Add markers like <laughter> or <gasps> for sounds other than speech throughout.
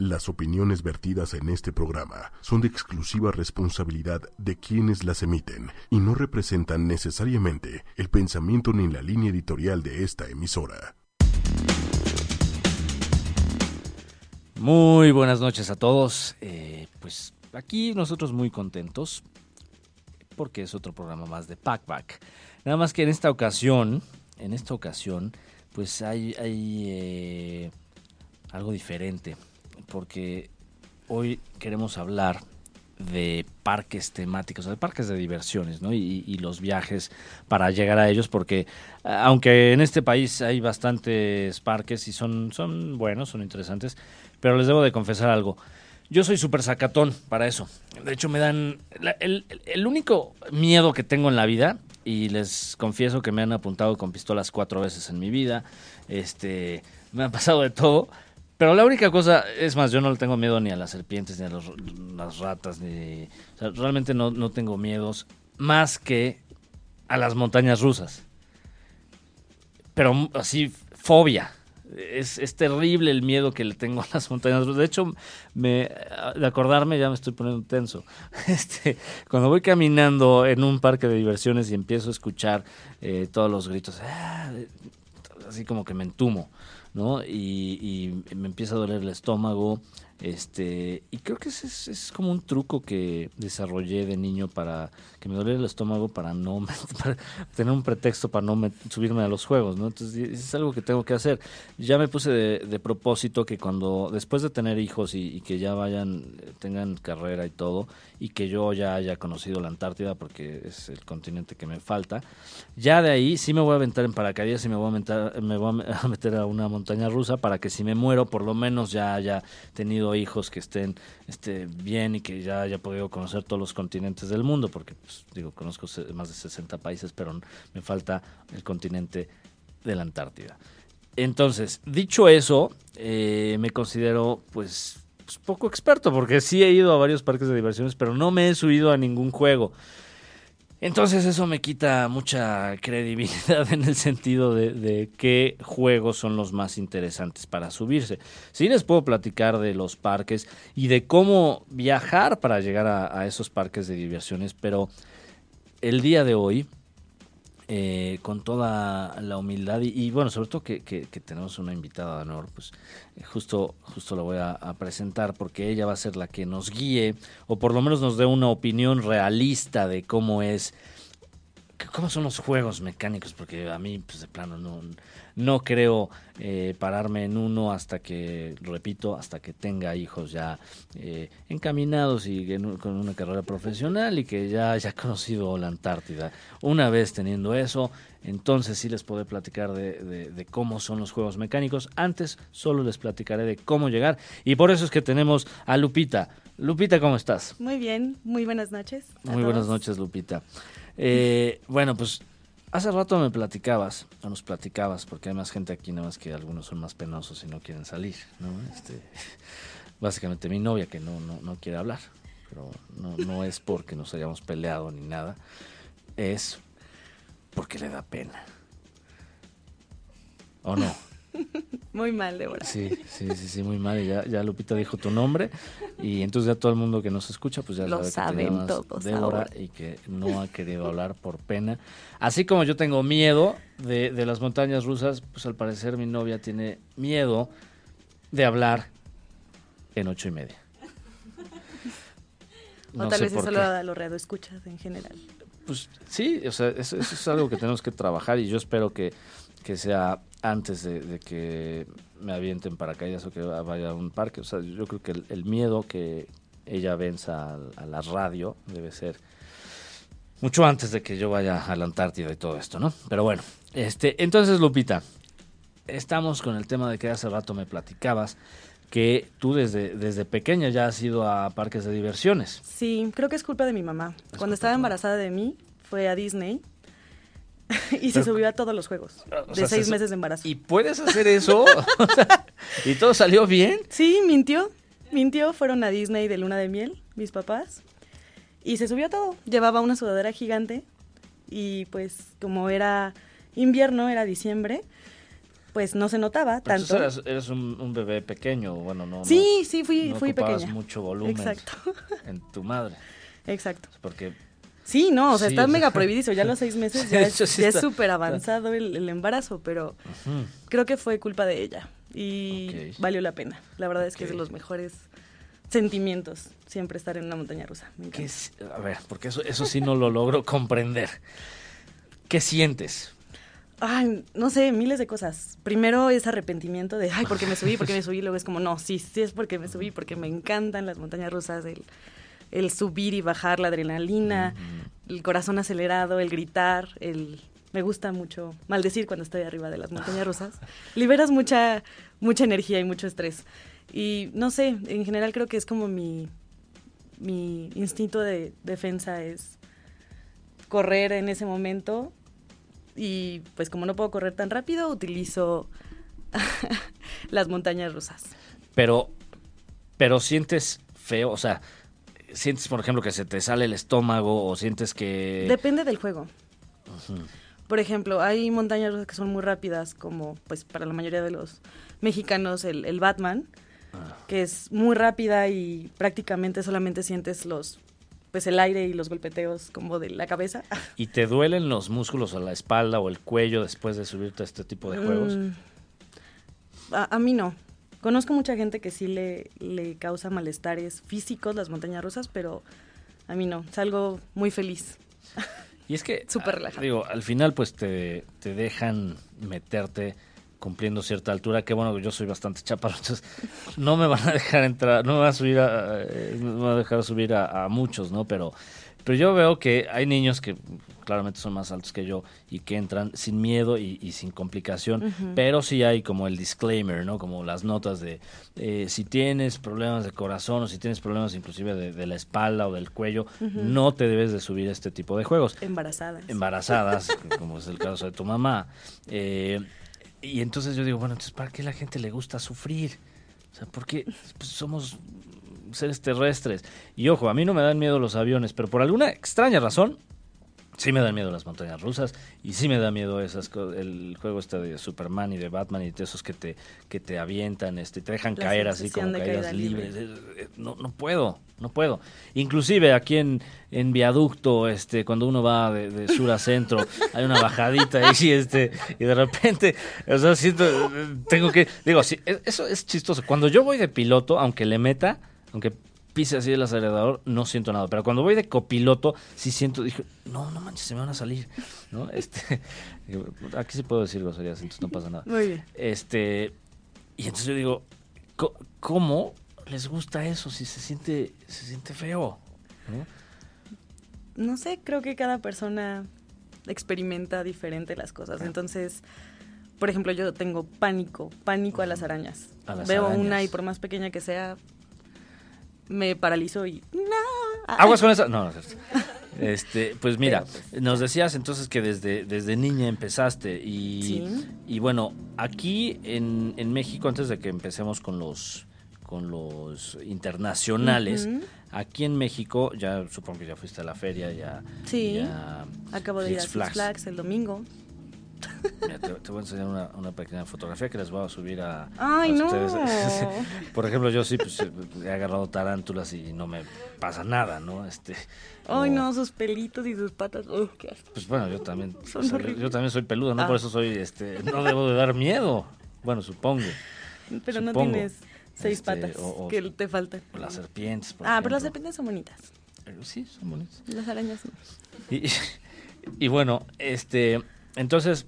Las opiniones vertidas en este programa son de exclusiva responsabilidad de quienes las emiten y no representan necesariamente el pensamiento ni la línea editorial de esta emisora. Muy buenas noches a todos. Eh, pues aquí nosotros muy contentos porque es otro programa más de Packback. Nada más que en esta ocasión, en esta ocasión, pues hay, eh, algo diferente porque hoy queremos hablar de parques temáticos, de parques de diversiones, ¿no? Y, los viajes para llegar a ellos, porque aunque en este país hay bastantes parques y son, son buenos, son interesantes, pero les debo de confesar algo. Yo soy súper sacatón para eso. De hecho, me dan... el, el, único miedo que tengo en la vida, y les confieso que me han apuntado con pistolas cuatro veces en mi vida, este, me ha pasado de todo, pero la única cosa, es más, yo no le tengo miedo ni a las serpientes, ni a las ratas, ni... O sea, realmente no, no tengo miedos más que a las montañas rusas. Pero así, fobia. Es, es, terrible el miedo que le tengo <laughs> a las montañas rusas. De hecho, me, de acordarme ya me estoy poniendo tenso. <laughs> Este, cuando voy caminando en un parque de diversiones y empiezo a escuchar eh, todos los gritos, ah, así como que me entumo. ¿No? Y, y, me empieza a doler el estómago, este, y creo que es, es, como un truco que desarrollé de niño para que me doliera el estómago para no <laughs> tener un pretexto para no subirme a los juegos, ¿no? Entonces es algo que tengo que hacer. Ya me puse de, propósito que cuando después de tener hijos y, que ya vayan tengan carrera y todo y que yo ya haya conocido la Antártida porque es el continente que me falta, ya de ahí sí me voy a aventar en paracaídas y me voy a me voy <laughs> a meter a una montaña rusa para que si me muero por lo menos ya haya tenido hijos que estén este, bien y que ya haya podido conocer todos los continentes del mundo, porque pues, digo, conozco más de 60 países, pero me falta el continente de la Antártida. Entonces, dicho eso, eh, me considero pues, pues, poco experto, porque sí he ido a varios parques de diversiones, pero no me he subido a ningún juego. Entonces eso me quita mucha credibilidad <laughs> en el sentido de, qué juegos son los más interesantes para subirse. Sí les puedo platicar de los parques y de cómo viajar para llegar a esos parques de diversiones, pero el día de hoy eh, con toda la humildad y, bueno, sobre todo que, tenemos una invitada de honor, pues eh, justo, justo la voy a, presentar porque ella va a ser la que nos guíe o por lo menos nos dé una opinión realista de cómo es, cómo son los juegos mecánicos, porque a mí, pues de plano, no, no creo eh, pararme en uno hasta que, repito, hasta que tenga hijos ya eh, encaminados y con una carrera profesional y que ya haya <laughs> conocido la Antártida. Una vez teniendo eso, entonces sí les podré platicar de, de, cómo son los juegos mecánicos. Antes solo les platicaré de cómo llegar y por eso es que tenemos a Lupita. Lupita, ¿cómo estás? Muy bien, muy buenas noches. Muy buenas noches, Lupita. Eh, bueno, pues Hace rato me platicabas, o nos platicabas, porque hay más gente aquí, nada más que algunos son más penosos y no quieren salir, ¿no? Este, <laughs> básicamente mi novia que no, no, no quiere hablar, pero no, no es porque nos hayamos peleado ni nada, es porque le da pena. ¿O no? Muy mal, Débora. Sí, sí, sí, sí, muy mal. Ya, ya Lupita dijo tu nombre y entonces ya todo el mundo que nos escucha pues ya Lo sabe que todos Débora y que no ha querido hablar por pena. Así como yo tengo miedo de, de las montañas rusas, pues al parecer mi novia tiene miedo de hablar en ocho y media. o tal vez eso lo a los escuchas en general. Pues sí, o sea, eso, eso es algo que tenemos que trabajar y yo espero que que sea antes de, que me avienten paracaídas o que vaya a un parque. O sea, yo creo que el, miedo que ella venza a, la radio debe ser mucho antes de que yo vaya a la Antártida y todo esto, ¿no? Pero bueno, este, entonces Lupita, estamos con el tema de que hace rato me platicabas que tú desde, desde pequeña ya has ido a parques de diversiones. Sí, creo que es culpa de mi mamá. Cuando estaba embarazada de mí, fue a Disney <laughs> y se subió a todos los juegos de seis meses de embarazo. ¿Y puedes hacer eso? <laughs> ¿Y todo salió bien? Sí, mintió. Mintió. Fueron a Disney de luna de miel, mis papás. Y se subió a todo. Llevaba una sudadera gigante. Y pues como era invierno, era diciembre, pues no se notaba Pero tanto. eras, eres un, un bebé pequeño, bueno, no. sí, no, sí, fui, no fui pequeña. mucho volumen Exacto, en tu madre. exacto. Porque Sí, no, o sea, Sí, está mega prohibidísimo. Ya a los seis meses ya, es- sí súper avanzado el, el embarazo, pero creo que fue culpa de ella y valió la pena. La verdad es que es de los mejores sentimientos siempre estar en una montaña rusa. Me ¿qué encanta. es- a ver, porque eso, eso sí no lo logro comprender. ¿Qué sientes? Ay, no sé, miles de cosas. Primero es arrepentimiento de, ay, ¿por qué me subí? ¿Por qué me subí? Luego es como, no, sí, sí es porque me subí, porque me encantan las montañas rusas, el, el subir y bajar, la adrenalina, el corazón acelerado, el gritar, el... Me gusta mucho maldecir cuando estoy arriba de las montañas rusas. <laughs> Liberas mucha, mucha energía y mucho estrés. Y no sé, en general creo que es como mi, mi instinto de defensa es correr en ese momento y pues como no puedo correr tan rápido, utilizo <laughs> las montañas rusas. Pero, pero sientes feo, o sea, sientes, por ejemplo, que se te sale el estómago o sientes que... Depende del juego. Por ejemplo, hay montañas rusas que son muy rápidas, como pues para la mayoría de los mexicanos el, el Batman, que es muy rápida y prácticamente solamente sientes los pues el aire y los golpeteos como de la cabeza. ¿Y te duelen los músculos o la espalda o el cuello después de subirte a este tipo de juegos? Mm, a, a mí no. Conozco mucha gente que sí le, le causa malestares físicos las montañas rusas, pero a mí no. Es algo muy feliz. Y es que, <laughs> Súper ah, relajado. digo, al final pues te, te dejan meterte cumpliendo cierta altura, que bueno, yo soy bastante chaparro, <laughs> entonces no me van a dejar entrar, no me van a subir a, eh, no me van a dejar subir a, a muchos, ¿no? Pero, pero yo veo que hay niños que claramente son más altos que yo y que entran sin miedo y, y sin complicación, pero sí hay como el disclaimer, ¿no? Como las notas de eh, si tienes problemas de corazón o si tienes problemas inclusive de, de la espalda o del cuello, no te debes de subir a este tipo de juegos Embarazadas. embarazadas, <laughs> como es el caso de tu mamá. Eh, y entonces yo digo, bueno, entonces ¿para qué la gente le gusta sufrir? O sea, porque pues, somos seres terrestres. Y ojo, a mí no me dan miedo los aviones, pero por alguna extraña razón, sí me dan miedo las montañas rusas y sí me da miedo esas el juego este de Superman y de Batman y de esos que te que te avientan, este, te dejan La caer así como caídas caída libre. libres. No, no puedo, no puedo. Inclusive aquí en, en viaducto, este, cuando uno va de, de sur a centro, <laughs> hay una bajadita ahí, este, y de repente, o sea, siento, tengo que, digo, sí, es- eso es chistoso. Cuando yo voy de piloto, aunque le meta, aunque pise así el acelerador, no siento nada. Pero cuando voy de copiloto, sí siento, dije, no, no manches, se me van a salir, <laughs> ¿no? Este, <laughs> aquí sí puedo decir groserías, entonces no pasa nada. Muy bien. Este, y entonces yo digo, "Co- ¿cómo les gusta eso si se siente, se siente feo? ¿no? No sé, creo que cada persona experimenta diferente las cosas. Entonces, por ejemplo, yo tengo pánico, pánico a las arañas. A las Veo arañas. una y por más pequeña que sea, me paralizo y... ¡No! Aguas con eso. No, no es cierto. <laughs> Este, pues mira, pues, nos decías entonces que desde, desde niña empezaste y, Sí. y bueno, aquí en, en México, antes de que empecemos con los con los internacionales, aquí en México, ya supongo que ya fuiste a la feria, ya, Sí. ya Acabo de ir a Flags. Flags el domingo. Mira, te, te voy a enseñar una, una pequeña fotografía que les voy a subir a, ¡Ay, a no! <laughs> Por ejemplo, yo sí pues, he agarrado tarántulas y no me pasa nada, ¿no? Este, Ay, no, sus pelitos y sus patas. ¡Ugh, qué asco! Pues bueno, yo también, o sea, yo, también soy peludo, ¿no? Ah. Por eso soy, este, no debo de dar miedo. Bueno, supongo. Pero no tienes seis Este, patas o- o- que te faltan. Las serpientes, por Ah, pero las serpientes son bonitas. Eh, Sí, son bonitas. Las arañas no. Y, <laughs> y bueno, este, entonces,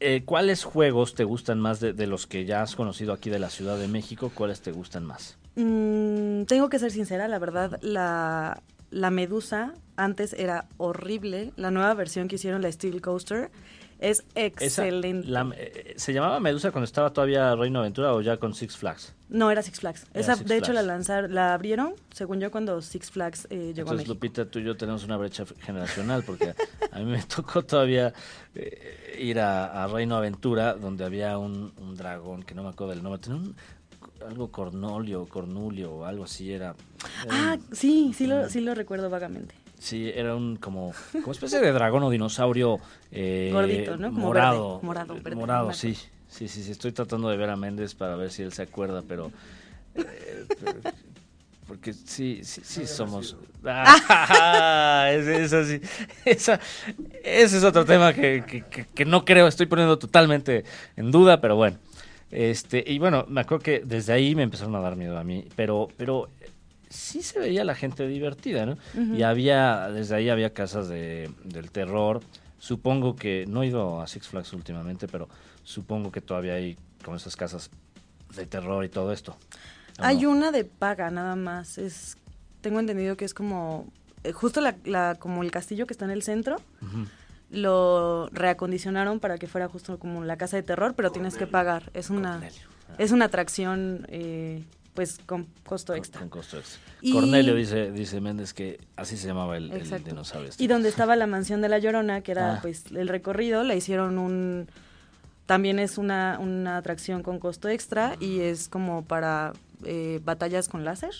eh, ¿cuáles juegos te gustan más de, de los que ya has conocido aquí de la Ciudad de México? ¿Cuáles te gustan más? Mm, tengo que ser sincera, la verdad, la, la medusa antes era horrible. La nueva versión que hicieron, la Steel Coaster, es Esa, excelente. la- eh, ¿Se llamaba Medusa cuando estaba todavía Reino Aventura o ya con Six Flags? No, era Six Flags. Era Esa, Six de hecho, la Flags. lanzar, la abrieron, según yo, cuando Six Flags eh, llegó a Entonces, México. Lupita, tú y yo tenemos una brecha generacional porque a mí me <laughs> tocó todavía eh, ir a, a Reino Aventura donde había un, un dragón que no me acuerdo del nombre, tenía un, algo cornolio, cornulio o algo así era. era Ah, sí, sí lo, sí lo recuerdo vagamente. Sí, era un como, como especie de dragón o dinosaurio eh, Gordito, ¿no? Como morado. verde, morado, verde, morado, sí, sí, sí, sí. Estoy tratando de ver a Méndez para ver si él se acuerda, pero. eh, <laughs> porque sí, sí, sí somos. <laughs> Ah, ese- esa sí. Esa, ese es otro tema que, que- que- que no creo, estoy poniendo totalmente en duda, pero bueno. Este, y bueno, me acuerdo que desde ahí me empezaron a dar miedo a mí, pero, pero sí se veía la gente divertida, ¿no? Y había, desde ahí había casas de, del terror. Supongo que, no he ido a Six Flags últimamente, pero supongo que todavía hay como esas casas de terror y todo esto. ¿o Hay no? una de paga nada más. Es, tengo entendido que es como eh, justo la, la- como el castillo que está en el centro. Lo reacondicionaron para que fuera justo como la casa de terror, pero tienes que pagar. Es una Cornelio. Ah, es una atracción eh, pues con costo extra. con costo extra. Y- Cornelio dice, dice Méndez que así se llamaba el, el dinosaurio. este. Y donde estaba la mansión de la Llorona, que era Ah. pues el recorrido, la hicieron un también es una, una atracción con costo extra y es como para eh, batallas con láser,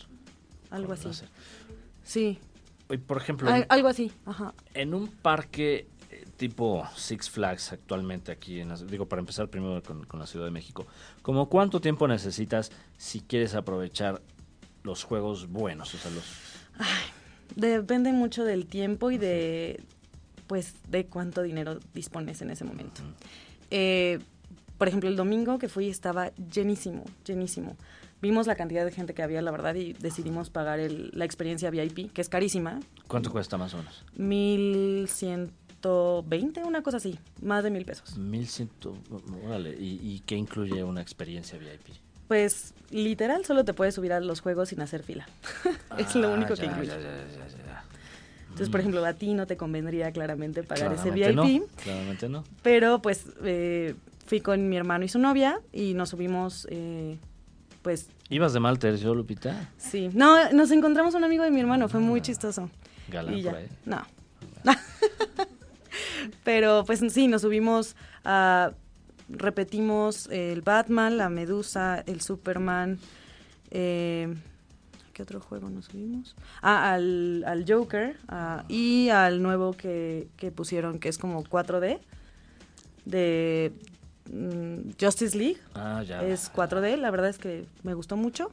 algo Con así. láser. Sí, por ejemplo, al- en- algo así, ajá. En un parque tipo Six Flags actualmente aquí, en, digo, para empezar primero con, con la Ciudad de México, ¿como cuánto tiempo necesitas si quieres aprovechar los juegos buenos? O sea, los... Depende mucho del tiempo y de pues de cuánto dinero dispones en ese momento. Eh, por ejemplo, el domingo que fui estaba llenísimo, llenísimo. Vimos la cantidad de gente que había, la verdad, y decidimos pagar el- la experiencia VIP, que es carísima, ¿Cuánto cuesta más o menos? 1120, una cosa así, más de mil pesos. 1100, órale, ¿y, y qué incluye una experiencia VIP? Pues literal solo te puedes subir a los juegos sin hacer fila. <laughs> es lo Ah, único ya, que incluye. ya, ya. Entonces, por ejemplo, a ti no te convendría claramente pagar ese VIP. no, claramente no. Pero pues eh, fui con mi hermano y su novia y nos subimos, eh, pues ¿Ibas de mal tercio, Lupita? sí. No, nos encontramos un amigo de mi hermano, fue muy chistoso. Galán y ya. por ahí. No. <laughs> Pero pues sí, nos subimos a... Repetimos el Batman, la Medusa, el Superman. Eh, ¿Qué otro juego nos subimos? Ah, al, al Joker ah, y al nuevo que, que pusieron, que es como 4D, de mm, Justice League. Ah, ya. Es 4D, la verdad es que me gustó mucho.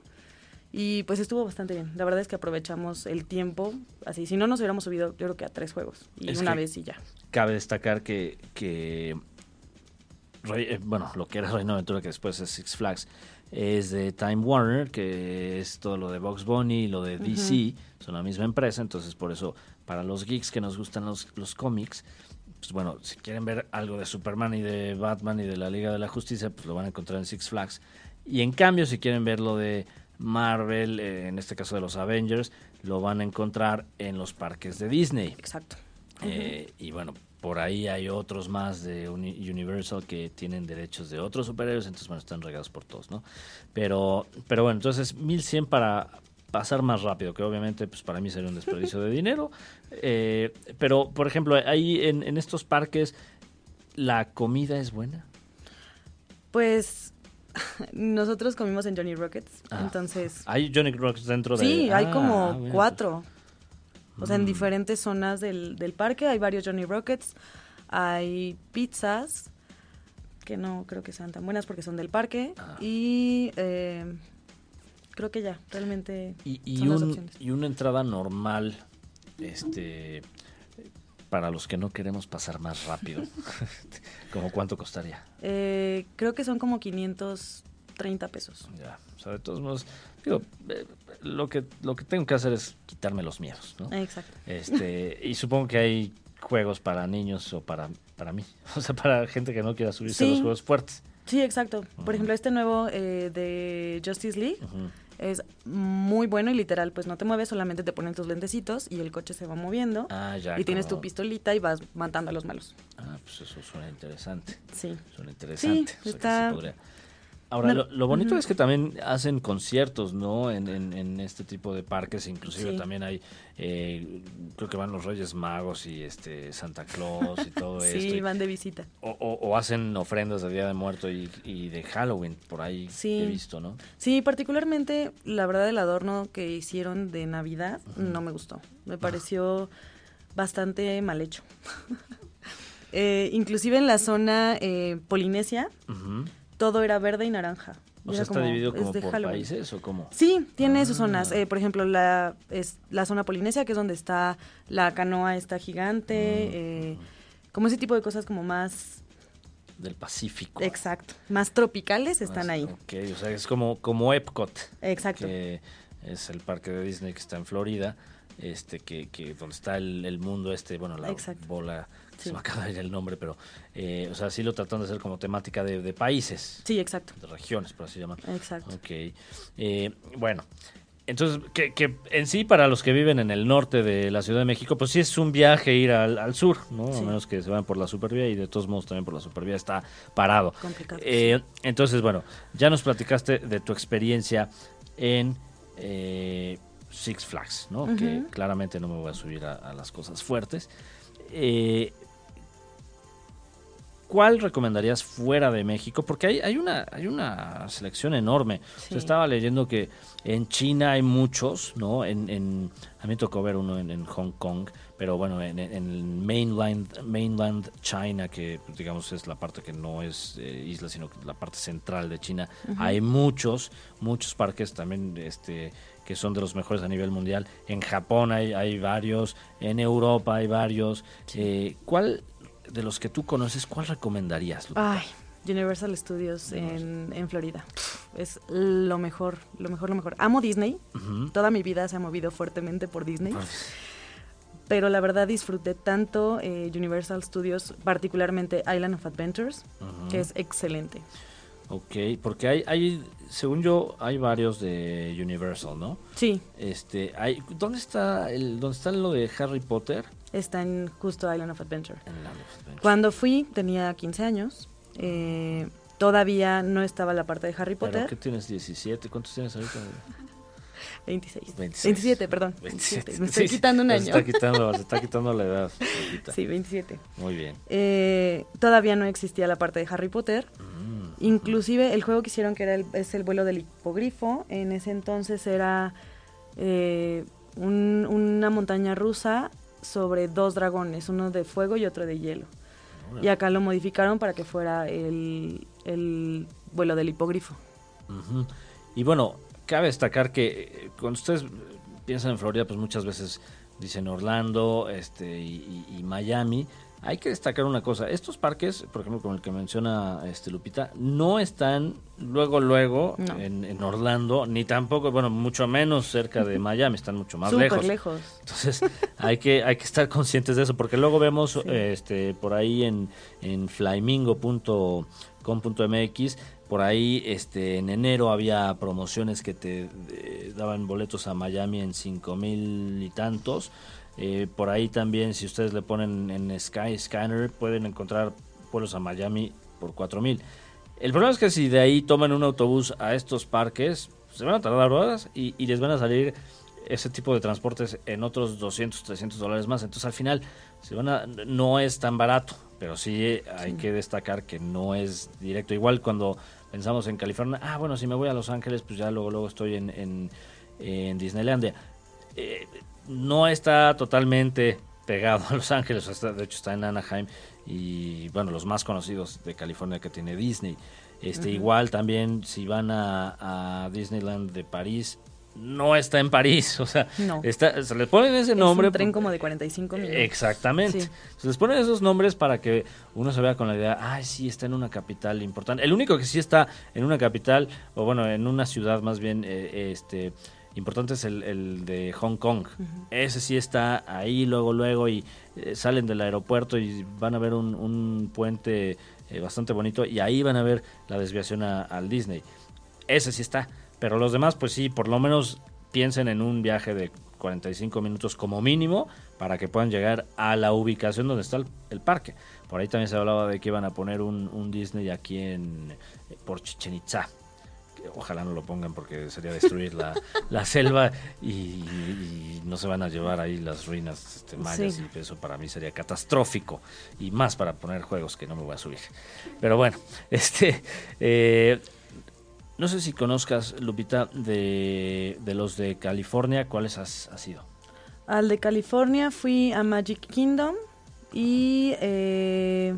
Y pues estuvo bastante bien. La verdad es que aprovechamos el tiempo. Así, si no nos hubiéramos subido, yo creo que a tres juegos. Y Es una vez y ya. Cabe destacar que, eh, bueno, lo que era Reino Aventura, que después es Six Flags, es de Time Warner, que es todo lo de Box Bunny y lo de DC, son la misma empresa, entonces por eso, para los geeks que nos gustan los, los cómics, pues bueno, si quieren ver algo de Superman y de Batman y de la Liga de la Justicia, pues lo van a encontrar en Six Flags. Y en cambio, si quieren ver lo de Marvel, eh, en este caso de los Avengers, lo van a encontrar en los parques de Disney. Exacto. Eh, y bueno, por ahí hay otros más de Uni- Universal que tienen derechos de otros superhéroes, entonces bueno, están regados por todos, ¿no? Pero, pero bueno, entonces 1100 para pasar más rápido, que obviamente pues para mí sería un desperdicio de dinero. <laughs> Eh, pero, por ejemplo, ahí en, en estos parques, ¿la comida es buena? Pues <laughs> nosotros comimos en Johnny Rockets. Ah. entonces. ¿Hay Johnny Rocks dentro de...? Sí, hay Ah, como bueno, cuatro. O sea, en Mm. diferentes zonas del, del parque hay varios Johnny Rockets. Hay pizzas, que no creo que sean tan buenas porque son del parque. Ah. Y eh, creo que ya, realmente Y, y son las un- opciones. y una entrada normal, este, para los que no queremos pasar más rápido, <laughs> ¿como cuánto costaría? Eh, creo que son como 530 pesos. Ya, o sea, de todos modos, digo, eh, lo que, lo que tengo que hacer es quitarme los miedos, ¿no? Exacto. Este, y supongo que hay juegos para niños o para, para mí, <laughs> o sea, para gente que no quiera subirse a los Sí. juegos fuertes. Sí, exacto. Por ejemplo, este nuevo eh, de Justice League es muy bueno y literal, pues no te mueves, solamente te ponen tus lentecitos y el coche se va moviendo. Ah, ya. y tienes tu pistolita y vas matando a los malos. Ah, pues eso suena interesante. Sí. Suena interesante. o sea, que está- podría- Ahora, No, lo, lo bonito es que también hacen conciertos, ¿no? En, en- en este tipo de parques, inclusive Sí. también hay, eh, creo que van los Reyes Magos y este Santa Claus y todo <laughs> esto. Sí, van de visita. o, o- o hacen ofrendas de Día de Muerto y, y de Halloween, por ahí Sí. he visto, ¿no? Sí, particularmente, la verdad, el adorno que hicieron de Navidad no me gustó. Me pareció bastante mal hecho. <laughs> Eh, inclusive en la zona eh, polinesia. Todo era verde y naranja. O sea, está dividido como por Halloween. países o cómo? Sí, tiene sus Ah. zonas. Eh, por ejemplo, la, es la zona polinesia, que es donde está la canoa esta gigante, Mm. eh, como ese tipo de cosas como más, Del Pacífico. exacto, más tropicales están Más- ahí. Ok, o sea, es como, como Epcot. Exacto. que es el parque de Disney que está en Florida, este que, que donde está el, el mundo este, bueno, la Exacto. bola, Sí. se me acaba de ir el nombre, pero, eh, o sea, sí lo tratan de hacer como temática de, de países, Sí, exacto. de regiones, por así llaman. Exacto. Ok, Eh, bueno. Entonces, que, que en sí, para los que viven en el norte de la Ciudad de México, pues sí es un viaje ir al, al sur, ¿no? A menos que se vayan por la supervía y de todos modos también por la supervía está parado. Complicado. Eh, entonces, bueno, ya nos platicaste de tu experiencia en eh, Six Flags, ¿no? Que claramente no me voy a subir a, a las cosas fuertes. Eh, ¿Cuál recomendarías fuera de México? Porque hay, hay, una, hay una selección enorme. Sí. Se estaba leyendo que en China hay muchos, ¿no? En, en- a mí me tocó ver uno en, en Hong Kong, pero bueno, en, en mainland, mainland China, que digamos es la parte que no es eh, isla, sino que la parte central de China, hay muchos, muchos parques también este, que son de los mejores a nivel mundial. En Japón hay, hay varios, en Europa hay varios. Eh, ¿Cuál de los que tú conoces, cuál recomendarías? Lupita? Ay, Universal Studios en, en Florida. Es lo mejor, lo mejor, lo mejor. Amo Disney. Toda mi vida se ha movido fuertemente por Disney. Pero la verdad disfruté tanto eh, Universal Studios, particularmente Island of Adventures, que es excelente. Ok, porque hay, hay, según yo, hay varios de Universal, ¿no? Sí, Este, hay, ¿dónde está el, dónde está lo de Harry Potter? está en justo Island of Adventure. En Land of Adventure. Cuando fui tenía 15 años. eh, todavía no estaba la parte de Harry ¿Pero Potter. qué tienes? ¿17? ¿Cuántos tienes ahorita? 26. 26. 27, perdón. 27. 27. <laughs> Me estoy Sí, quitando un se año. está quitando, se está quitando la edad. <laughs> Sí, 27. Muy bien. Eh, todavía no existía la parte de Harry Potter. Mm, Inclusive el juego que hicieron, que era el, es el vuelo del hipogrifo, en ese entonces era eh, un- una montaña rusa sobre dos dragones, uno de fuego y otro de hielo. Y acá lo modificaron para que fuera el, el vuelo del hipogrifo. Y bueno, cabe destacar que eh, cuando ustedes piensan en Florida, pues muchas veces dicen Orlando este, y, y- y Miami. Hay que destacar una cosa, estos parques, por ejemplo, como el que menciona este Lupita, no están luego, luego No. en, en Orlando, ni tampoco, bueno, mucho menos cerca de <laughs> Miami, están mucho más Súper lejos. lejos. Entonces hay que, hay que estar conscientes de eso, porque luego vemos Sí. este, por ahí en, en flymingo.com.mx, por ahí este, en enero había promociones que te eh, daban boletos a Miami en cinco mil y tantos. Eh, por ahí también, si ustedes le ponen en Sky Scanner, pueden encontrar vuelos a Miami por cuatro mil. El problema es que si de ahí toman un autobús a estos parques, se van a tardar horas y, y les van a salir ese tipo de transportes en otros 200, 300 dólares más. Entonces al final se van a, no es tan barato, pero sí hay que destacar que no es directo. Igual cuando pensamos en California, ah, bueno, si me voy a Los Ángeles, pues ya luego, luego estoy en, en, en Disneylandia. Eh, no está totalmente pegado a Los Ángeles, está- de hecho está en Anaheim y bueno, los más conocidos de California que tiene Disney. Este igual también si van a, a Disneyland de París, no está en París, <laughs> o sea, No. está, se le ponen ese Es nombre un tren como de 45 minutos. Exactamente. Sí. Se les ponen esos nombres para que uno se vea con la idea, ay, sí, está en una capital importante. El único que sí está en una capital, o bueno, en una ciudad más bien eh, este importante es el, el de Hong Kong. Ese sí está ahí luego, luego, y eh, salen del aeropuerto y van a ver un, un puente eh, bastante bonito, y ahí van a ver la desviación a- al Disney. Ese sí está. Pero los demás, pues sí, por lo menos piensen en un viaje de 45 minutos como mínimo para que puedan llegar a la ubicación donde está el, el parque. Por ahí también se hablaba de que iban a poner un, un Disney aquí en eh, por Chichen Itza. Ojalá no lo pongan porque sería destruir la, <laughs> la selva y, y no se van a llevar ahí las ruinas este, mayas Sí. y eso para mí sería catastrófico y más para poner juegos que no me voy a subir. Pero bueno, <laughs> este eh, no sé si conozcas, Lupita, de, de los de California, ¿cuáles has, has sido? Al de California fui a Magic Kingdom y... Eh,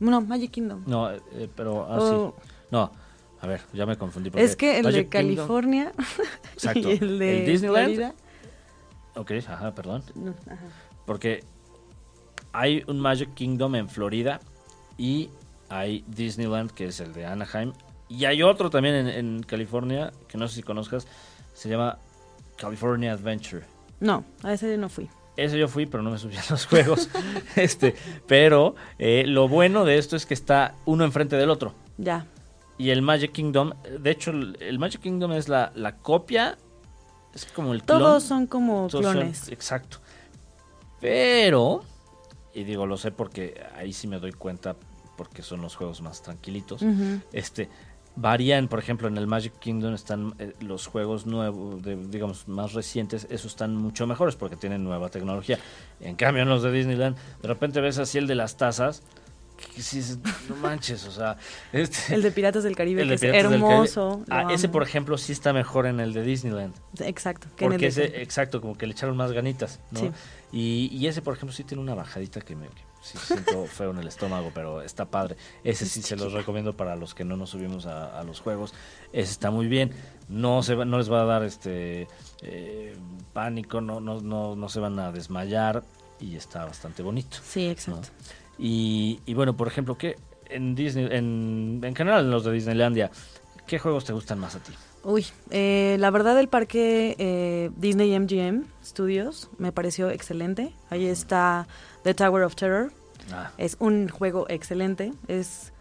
no, Magic Kingdom. No, eh, pero Oh, así. No, a ver, ya me confundí. Es que el de California <laughs> y el de Disneyland. Florida. Ok, ajá, perdón. No, ajá. Porque hay un Magic Kingdom en Florida y hay Disneyland, que es el de Anaheim. Y hay otro también en, en California, que no sé si conozcas, se llama California Adventure. No, a ese no fui. Ese yo fui, pero no me subí a los <laughs> juegos. este, pero eh, lo bueno de esto es que está uno enfrente del otro. Ya. Y el Magic Kingdom, de hecho, el Magic Kingdom es la, la copia, es como el clon. Todos son como Todos son- clones. exacto. Pero, y digo, lo sé porque ahí sí me doy cuenta, porque son los juegos más tranquilitos. Este, varían, por ejemplo, en el Magic Kingdom están eh, los juegos nuevos, de, digamos, más recientes, esos están mucho mejores porque tienen nueva tecnología. En cambio, en los de Disneyland, de repente ves así el de las tazas, sí no manches, o sea, este, El de Piratas del Caribe, el que es hermoso. Ah, ese, por ejemplo, sí está mejor en el de Disneyland. Exacto. que en el Porque de- ese, exacto, como que le echaron más ganitas, ¿no? Sí. Y, y ese, por ejemplo, sí tiene una bajadita que me que sí siento <laughs> feo en el estómago, pero está padre. Ese sí se los recomiendo para los que no nos subimos a, a los juegos. Ese está muy bien. No se va- no les va a dar este eh, pánico, no, no, no, no se van a desmayar y está bastante bonito. Sí, exacto. Y, y bueno, por ejemplo, ¿qué en Disney, en, en general en los de Disneylandia, qué juegos te gustan más a ti? Uy, eh, la verdad el parque eh, Disney MGM Studios me pareció excelente. Ahí está The Tower of Terror. Ah, Es un juego excelente. Es,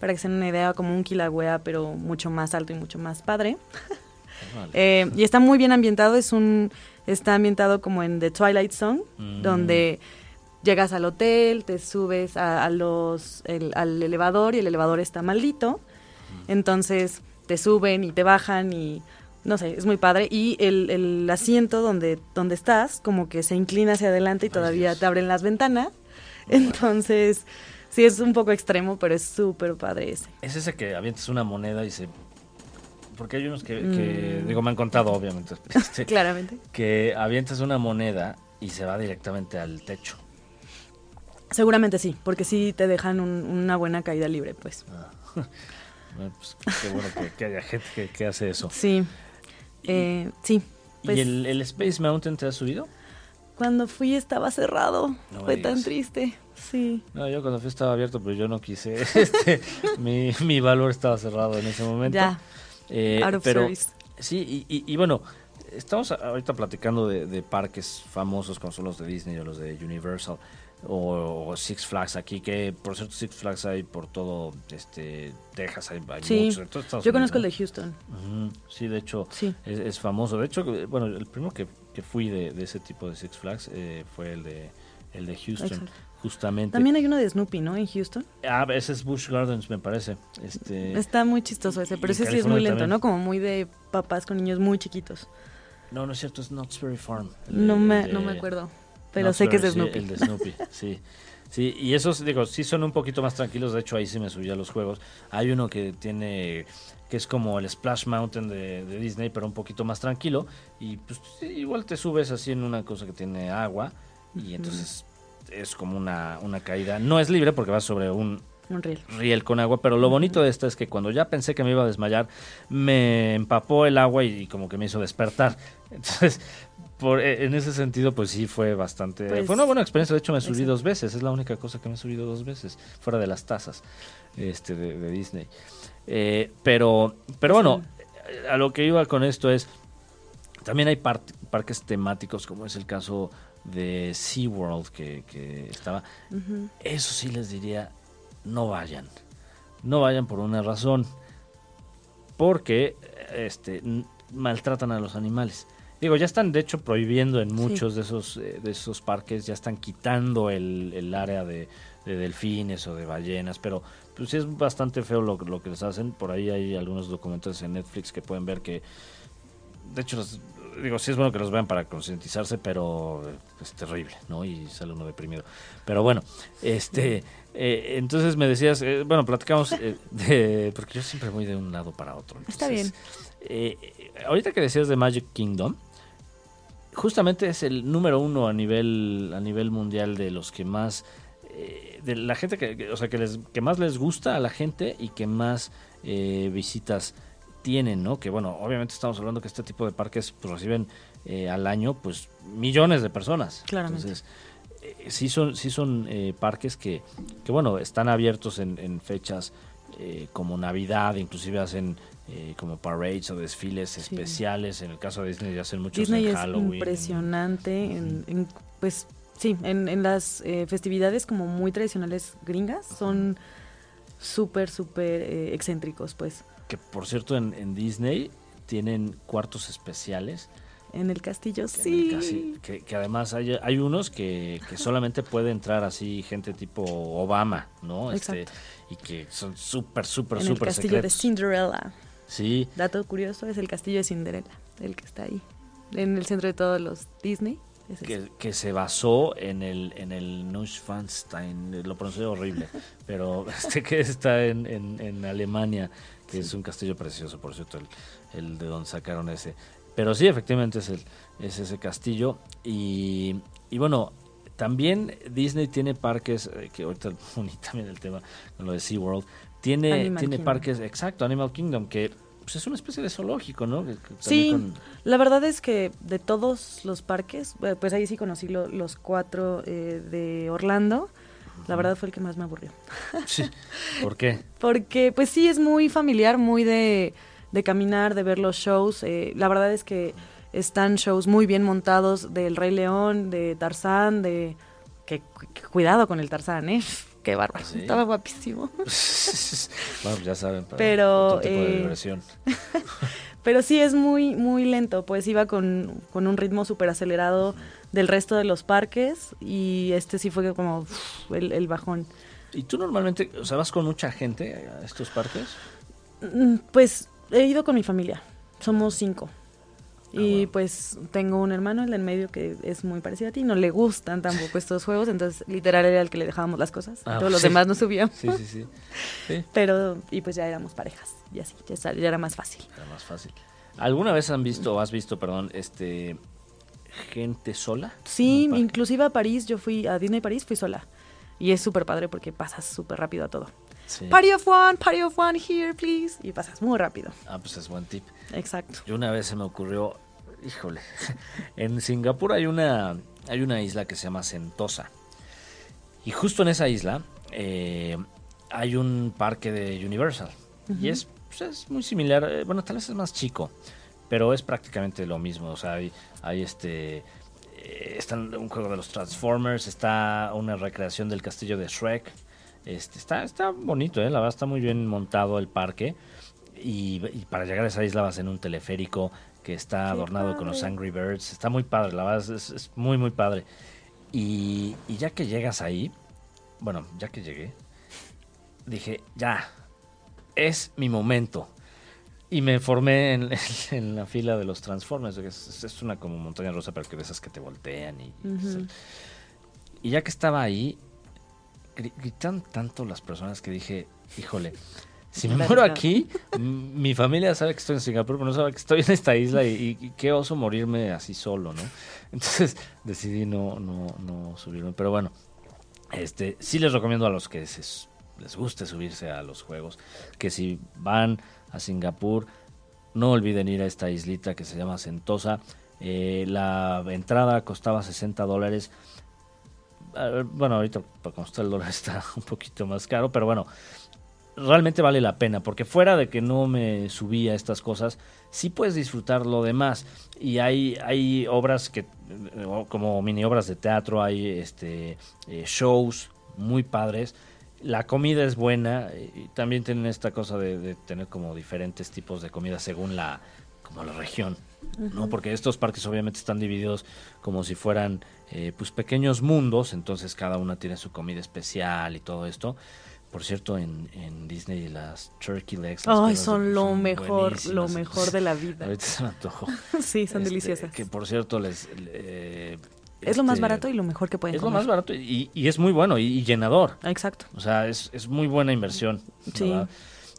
para que se den una idea, como un Kilauea, pero mucho más alto y mucho más padre. <laughs> <laughs> Eh, y está muy bien ambientado. Es un está ambientado como en The Twilight Zone, Mm. donde llegas al hotel, te subes a, a los el- al elevador y el elevador está maldito. Entonces te suben y te bajan y no sé, es muy padre. Y el, el asiento donde, donde estás, como que se inclina hacia adelante y todavía te abren las ventanas. Entonces, sí es un poco extremo, pero es súper padre ese. Es ese que avientas una moneda y se... Porque hay unos que, que, Mm. digo, me han contado, obviamente, <laughs> este, <laughs> Claramente. que avientas una moneda y se va directamente al techo. Seguramente sí, porque sí te dejan un- una buena caída libre, pues. <laughs> Bueno, pues, qué bueno que, que haya gente que, que hace eso. Sí. Eh, sí. Pues, ¿Y el, el Space Mountain te has subido? Cuando fui estaba cerrado. No Fue tan triste. Sí. No, yo cuando fui estaba abierto, pero yo no quise. <laughs> Este, mi, mi valor estaba cerrado en ese momento. Ya. Eh, Out of pero service. sí, y, y- y bueno, estamos ahorita platicando de, de parques famosos como son los de Disney o los de Universal o, o Six Flags aquí, que por cierto Six Flags hay por todo este Texas, hay, hay Sí. muchos. Yo Unidos, conozco el de Houston. Sí, de hecho Sí. es, es famoso. De hecho, bueno, el primero que, que fui de, de ese tipo de Six Flags eh, fue el de el de Houston, Exacto. justamente. También hay uno de Snoopy, ¿no? En Houston. Ah, ese es Busch Gardens, me parece. Este, Está muy chistoso ese, pero ese sí es muy lento, también. ¿no? Como muy de papás con niños muy chiquitos. No, no es cierto, es Knott's Berry Farm. el No me, no me acuerdo. Pero sé que es de Berry, sí, Snoopy. el de Snoopy, sí. Sí, y esos, digo, sí son un poquito más tranquilos. De hecho, ahí sí me subí a los juegos. Hay uno que tiene, que es como el Splash Mountain de, de Disney, pero un poquito más tranquilo. Y pues sí, igual te subes así en una cosa que tiene agua. Y entonces es como una, una caída. No es libre porque vas sobre un, Un riel. riel con agua, pero lo bonito de esta es que cuando ya pensé que me iba a desmayar, me empapó el agua y, como que me hizo despertar. <laughs> Entonces, por, eh, en ese sentido, pues sí fue bastante... Pues, fue una buena experiencia, de hecho me subí dos veces, es la única cosa que me he subido dos veces, fuera de las tazas este, de, de Disney. Eh, pero, pero bueno, a lo que iba con esto es, también hay par- parques temáticos, como es el caso de SeaWorld, que, que estaba... Eso sí les diría, no vayan. No vayan por una razón. Porque este, maltratan a los animales. Digo, ya están de hecho prohibiendo en muchos de esos eh, de esos parques, ya están quitando el, el área de, de delfines o de ballenas, pero pues sí es bastante feo lo, lo que les hacen. Por ahí hay algunos documentales en Netflix que pueden ver que, de hecho, los- digo, sí es bueno que los vean para concientizarse, pero eh, es terrible, ¿no? Y sale uno deprimido. Pero bueno, este, eh, entonces me decías, eh, bueno, platicamos eh, de, porque yo siempre voy de un lado para otro. Está entonces, eh, ahorita que decías de Magic Kingdom, justamente es el número uno a nivel, a nivel mundial de los que más de la gente que, o sea, que, les, que más les gusta a la gente y que más visitas tienen, ¿no? Que bueno, obviamente estamos hablando que este tipo de parques pues, reciben eh, al año pues millones de personas. Claramente. Entonces, eh, sí son, sí son eh, parques que, que, bueno, están abiertos en, en fechas eh, como Navidad, inclusive hacen eh, como parades o desfiles especiales. En el caso de Disney ya hacen muchos Disney en es Halloween. impresionante en, en, pues sí, en, las eh, festividades como muy tradicionales gringas son súper, súper excéntricos, pues. Que por cierto en, en Disney tienen cuartos especiales. En el castillo, que sí. el casi- que, que además hay, hay unos que, que solamente puede entrar así gente tipo Obama, ¿no? Este, y que son súper, súper, en el súper castillo de secretos. Cinderella. Sí, Dato curioso es el castillo de Cinderella, el que está ahí. En el centro de todos los Disney. es que, que se basó en el en el Neuschwanstein, lo pronuncié horrible, <laughs> pero este que está en, en, en Alemania, que es un castillo precioso, por cierto, el, el de donde sacaron ese. Pero sí, efectivamente es, el, es ese castillo. Y, y bueno, también Disney tiene parques, eh, que ahorita <laughs> uní también el tema con lo de SeaWorld, tiene, Animal tiene Kingdom. parques, exacto, Animal Kingdom, que pues, es una especie de zoológico, ¿no? Que- que también Sí, con- la verdad es que de todos los parques, eh, pues ahí sí conocí lo- los cuatro eh, de Orlando. La verdad fue el que más me aburrió. <laughs> sí. ¿Por qué? <laughs> Porque pues sí, es muy familiar, muy de, de caminar, de ver los shows. eh, la verdad es que están shows muy bien montados del Rey León, de Tarzán, de... Que, que cuidado con el Tarzán, ¿eh? <laughs> Qué bárbaro. ¿Ah, sí? Estaba guapísimo. bueno, ya saben, para Pero, tipo de eh, diversión. Pero sí es muy, muy lento, pues iba con, con un ritmo súper acelerado del resto de los parques y este sí fue como el, el bajón. ¿Y tú normalmente, o sea, vas con mucha gente a estos parques? Mm, Pues he ido con mi familia, somos cinco. Ah, Y pues tengo un hermano, el de en medio, que es muy parecido a ti, no le gustan tampoco estos juegos, entonces literal era el que le dejábamos las cosas, Ah, todos los sí. demás nos subíamos, Sí, sí, sí. <laughs> Sí, pero y pues ya éramos parejas, y así, ya, ya era más fácil. era más fácil. ¿Alguna vez han visto o has visto, perdón, este gente sola? Sí, inclusive a París, yo fui a Disney París, fui sola. Y es súper padre porque pasas súper rápido a todo. Sí. Party of one, party of one here, please. Y pasas muy rápido. Ah, pues es buen tip. Exacto. Yo una vez se me ocurrió, híjole, <laughs> en Singapur hay una, hay una isla que se llama Sentosa. Y justo en esa isla eh, hay un parque de Universal. Y es, pues, es muy similar, eh, bueno, tal vez es más chico, pero es prácticamente lo mismo. O sea, hay, hay este... eh, está un juego de los Transformers, está una recreación del castillo de Shrek. Este, está, está bonito, ¿eh? la verdad está muy bien montado el parque. Y, y para llegar a esa isla vas en un teleférico que está Qué adornado con los. Angry Birds. Está muy padre, la verdad es, es muy, muy padre. Y, y ya que llegas ahí, bueno, ya que llegué, dije, ya, es mi momento. Y me formé en, <laughs> en la fila de los Transformers. Es, es una como montaña rusa, pero que de esas que te voltean. Y, Ujú. y ya que estaba ahí, gri- gritan tanto las personas que dije, híjole, si me <laughs> muero aquí, mi familia sabe que estoy en Singapur, pero no sabe que estoy en esta isla y, y- y qué oso morirme así solo, ¿no? <laughs> Entonces decidí no, no, no subirme. Pero bueno, este, sí les recomiendo a los que se- les guste subirse a los juegos, que si van a Singapur, no olviden ir a esta islita que se llama Sentosa. Eh, la entrada costaba 60 dólares. Ah, Bueno, ahorita como está el dólar <laughs> está un poquito más caro, pero bueno, realmente vale la pena, porque fuera de que no me subía estas cosas, sí puedes disfrutar lo demás. Y hay, hay obras que, eh, como mini obras de teatro, hay este eh, shows muy padres. La comida es buena y también tienen esta cosa de, de tener como diferentes tipos de comida según la como la región, ¿no? Porque estos parques obviamente están divididos como si fueran eh, pues pequeños mundos, entonces cada una tiene su comida especial y todo esto. Por cierto, en, en Disney las turkey legs las Ay, son lo mejor, lo mejor de la vida. <laughs> Ahorita se me antojó. <laughs> Sí, son Este, deliciosas. Que por cierto, les. eh, Es lo más este, barato y lo mejor que pueden Es lo más barato y, y es muy bueno y, y llenador. Exacto. O sea, es, es muy buena inversión. Sí. ¿verdad?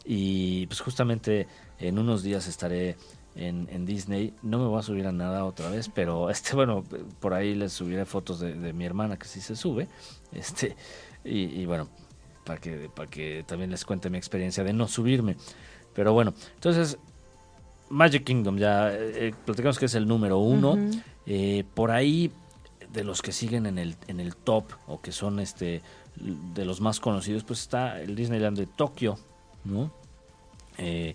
Y pues justamente en unos días estaré en, en Disney. No me voy a subir a nada otra vez, pero <laughs> este, bueno, por ahí les subiré fotos de, de mi hermana que sí se sube. Este, Y, y bueno, para que, para que también les cuente mi experiencia de no subirme. Pero bueno, entonces, Magic Kingdom, ya eh, platicamos que es el número uno. Eh, por ahí, de los que siguen en el, en el top, o que son este de los más conocidos, pues está el Disneyland de Tokio, ¿no? Eh,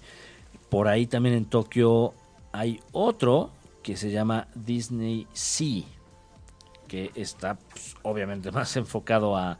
por ahí también en Tokio hay otro que se llama Disney Sea, que está pues, obviamente <laughs> más enfocado a-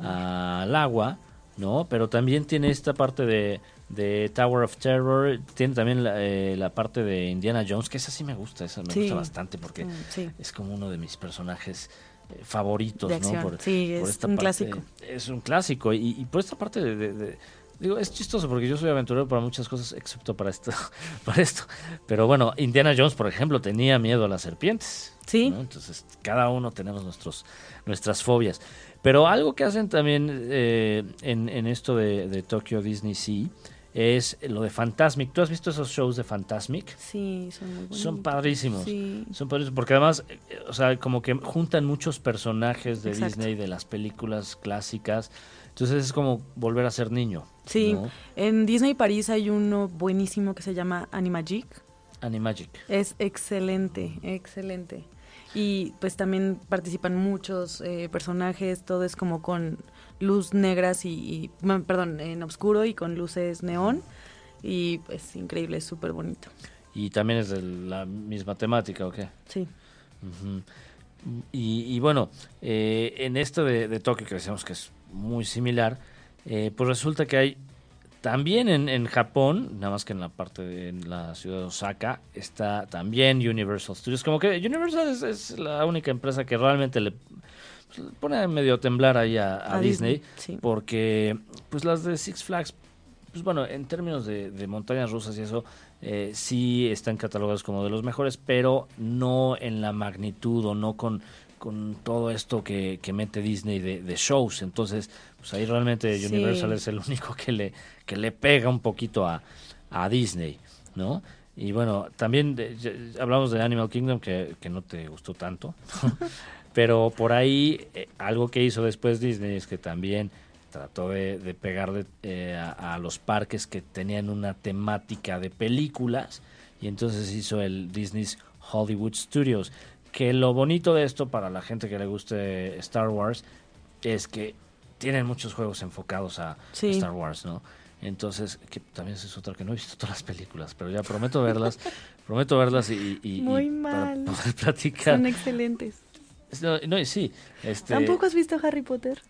a- al agua, ¿no? Pero también tiene esta parte de, de Tower of Terror, tiene también la, eh, la parte de Indiana Jones, que esa sí me gusta, esa me Sí. gusta bastante porque Mm, sí. es como uno de mis personajes eh, favoritos, De ¿no? acción. Sí, es un clásico. Es un clásico y, y por esta parte de, de- de- digo es chistoso porque yo soy aventurero para muchas cosas excepto para esto, <laughs> para esto. Pero bueno, Indiana Jones, por ejemplo, tenía miedo a las serpientes. Sí. ¿no? Entonces cada uno tenemos nuestros nuestras fobias. Pero algo que hacen también eh, en, en esto de, de Tokyo Disney Sea es lo de Fantasmic. ¿Tú has visto esos shows de Fantasmic? Sí, son muy bonitos. Son padrísimos. Sí. Son padrísimos porque además, eh, o sea, como que juntan muchos personajes de Exacto. Disney, de las películas clásicas. Entonces es como volver a ser niño. Sí, ¿no? en Disney París hay uno buenísimo que se llama Animagic. Animagic. Es excelente, excelente. Y pues también participan muchos eh, personajes, todo es como con luz negras y, perdón, en oscuro y con luces neón. Y es increíble, es súper bonito. Y también es de la misma temática, ¿o qué? Sí. Y, y bueno, eh, en esto de, de Tokio, que decíamos que es muy similar, eh, pues resulta que hay también en, en Japón, nada más que en la parte de en la ciudad de Osaka, está también Universal Studios. Como que Universal es, es la única empresa que realmente le pone medio a temblar ahí a, a A Disney, Disney, sí. porque pues las de Six Flags, pues bueno, en términos de, de montañas rusas y eso, eh, sí están catalogados como de los mejores, pero no en la magnitud o no con, con todo esto que, que mete Disney de, de shows. Entonces, pues ahí realmente Sí. Universal es el único que le, que le pega un poquito a, a Disney, ¿no? Y bueno, también de- ya- hablamos de Animal Kingdom, que, que no te gustó tanto, <laughs> pero por ahí eh, algo que hizo después Disney es que también trató de, de pegarle eh, a, a los parques que tenían una temática de películas y entonces hizo el Disney's Hollywood Studios. Que lo bonito de esto para la gente que le guste Star Wars es que tienen muchos juegos enfocados a Sí. Star Wars, ¿no? Entonces, que también es otra que no he visto todas las películas, pero ya prometo verlas, <laughs> prometo verlas y, y- y Muy para mal. poder <laughs> platicar. Son excelentes. No, sí, este, ¿Tampoco has visto Harry Potter?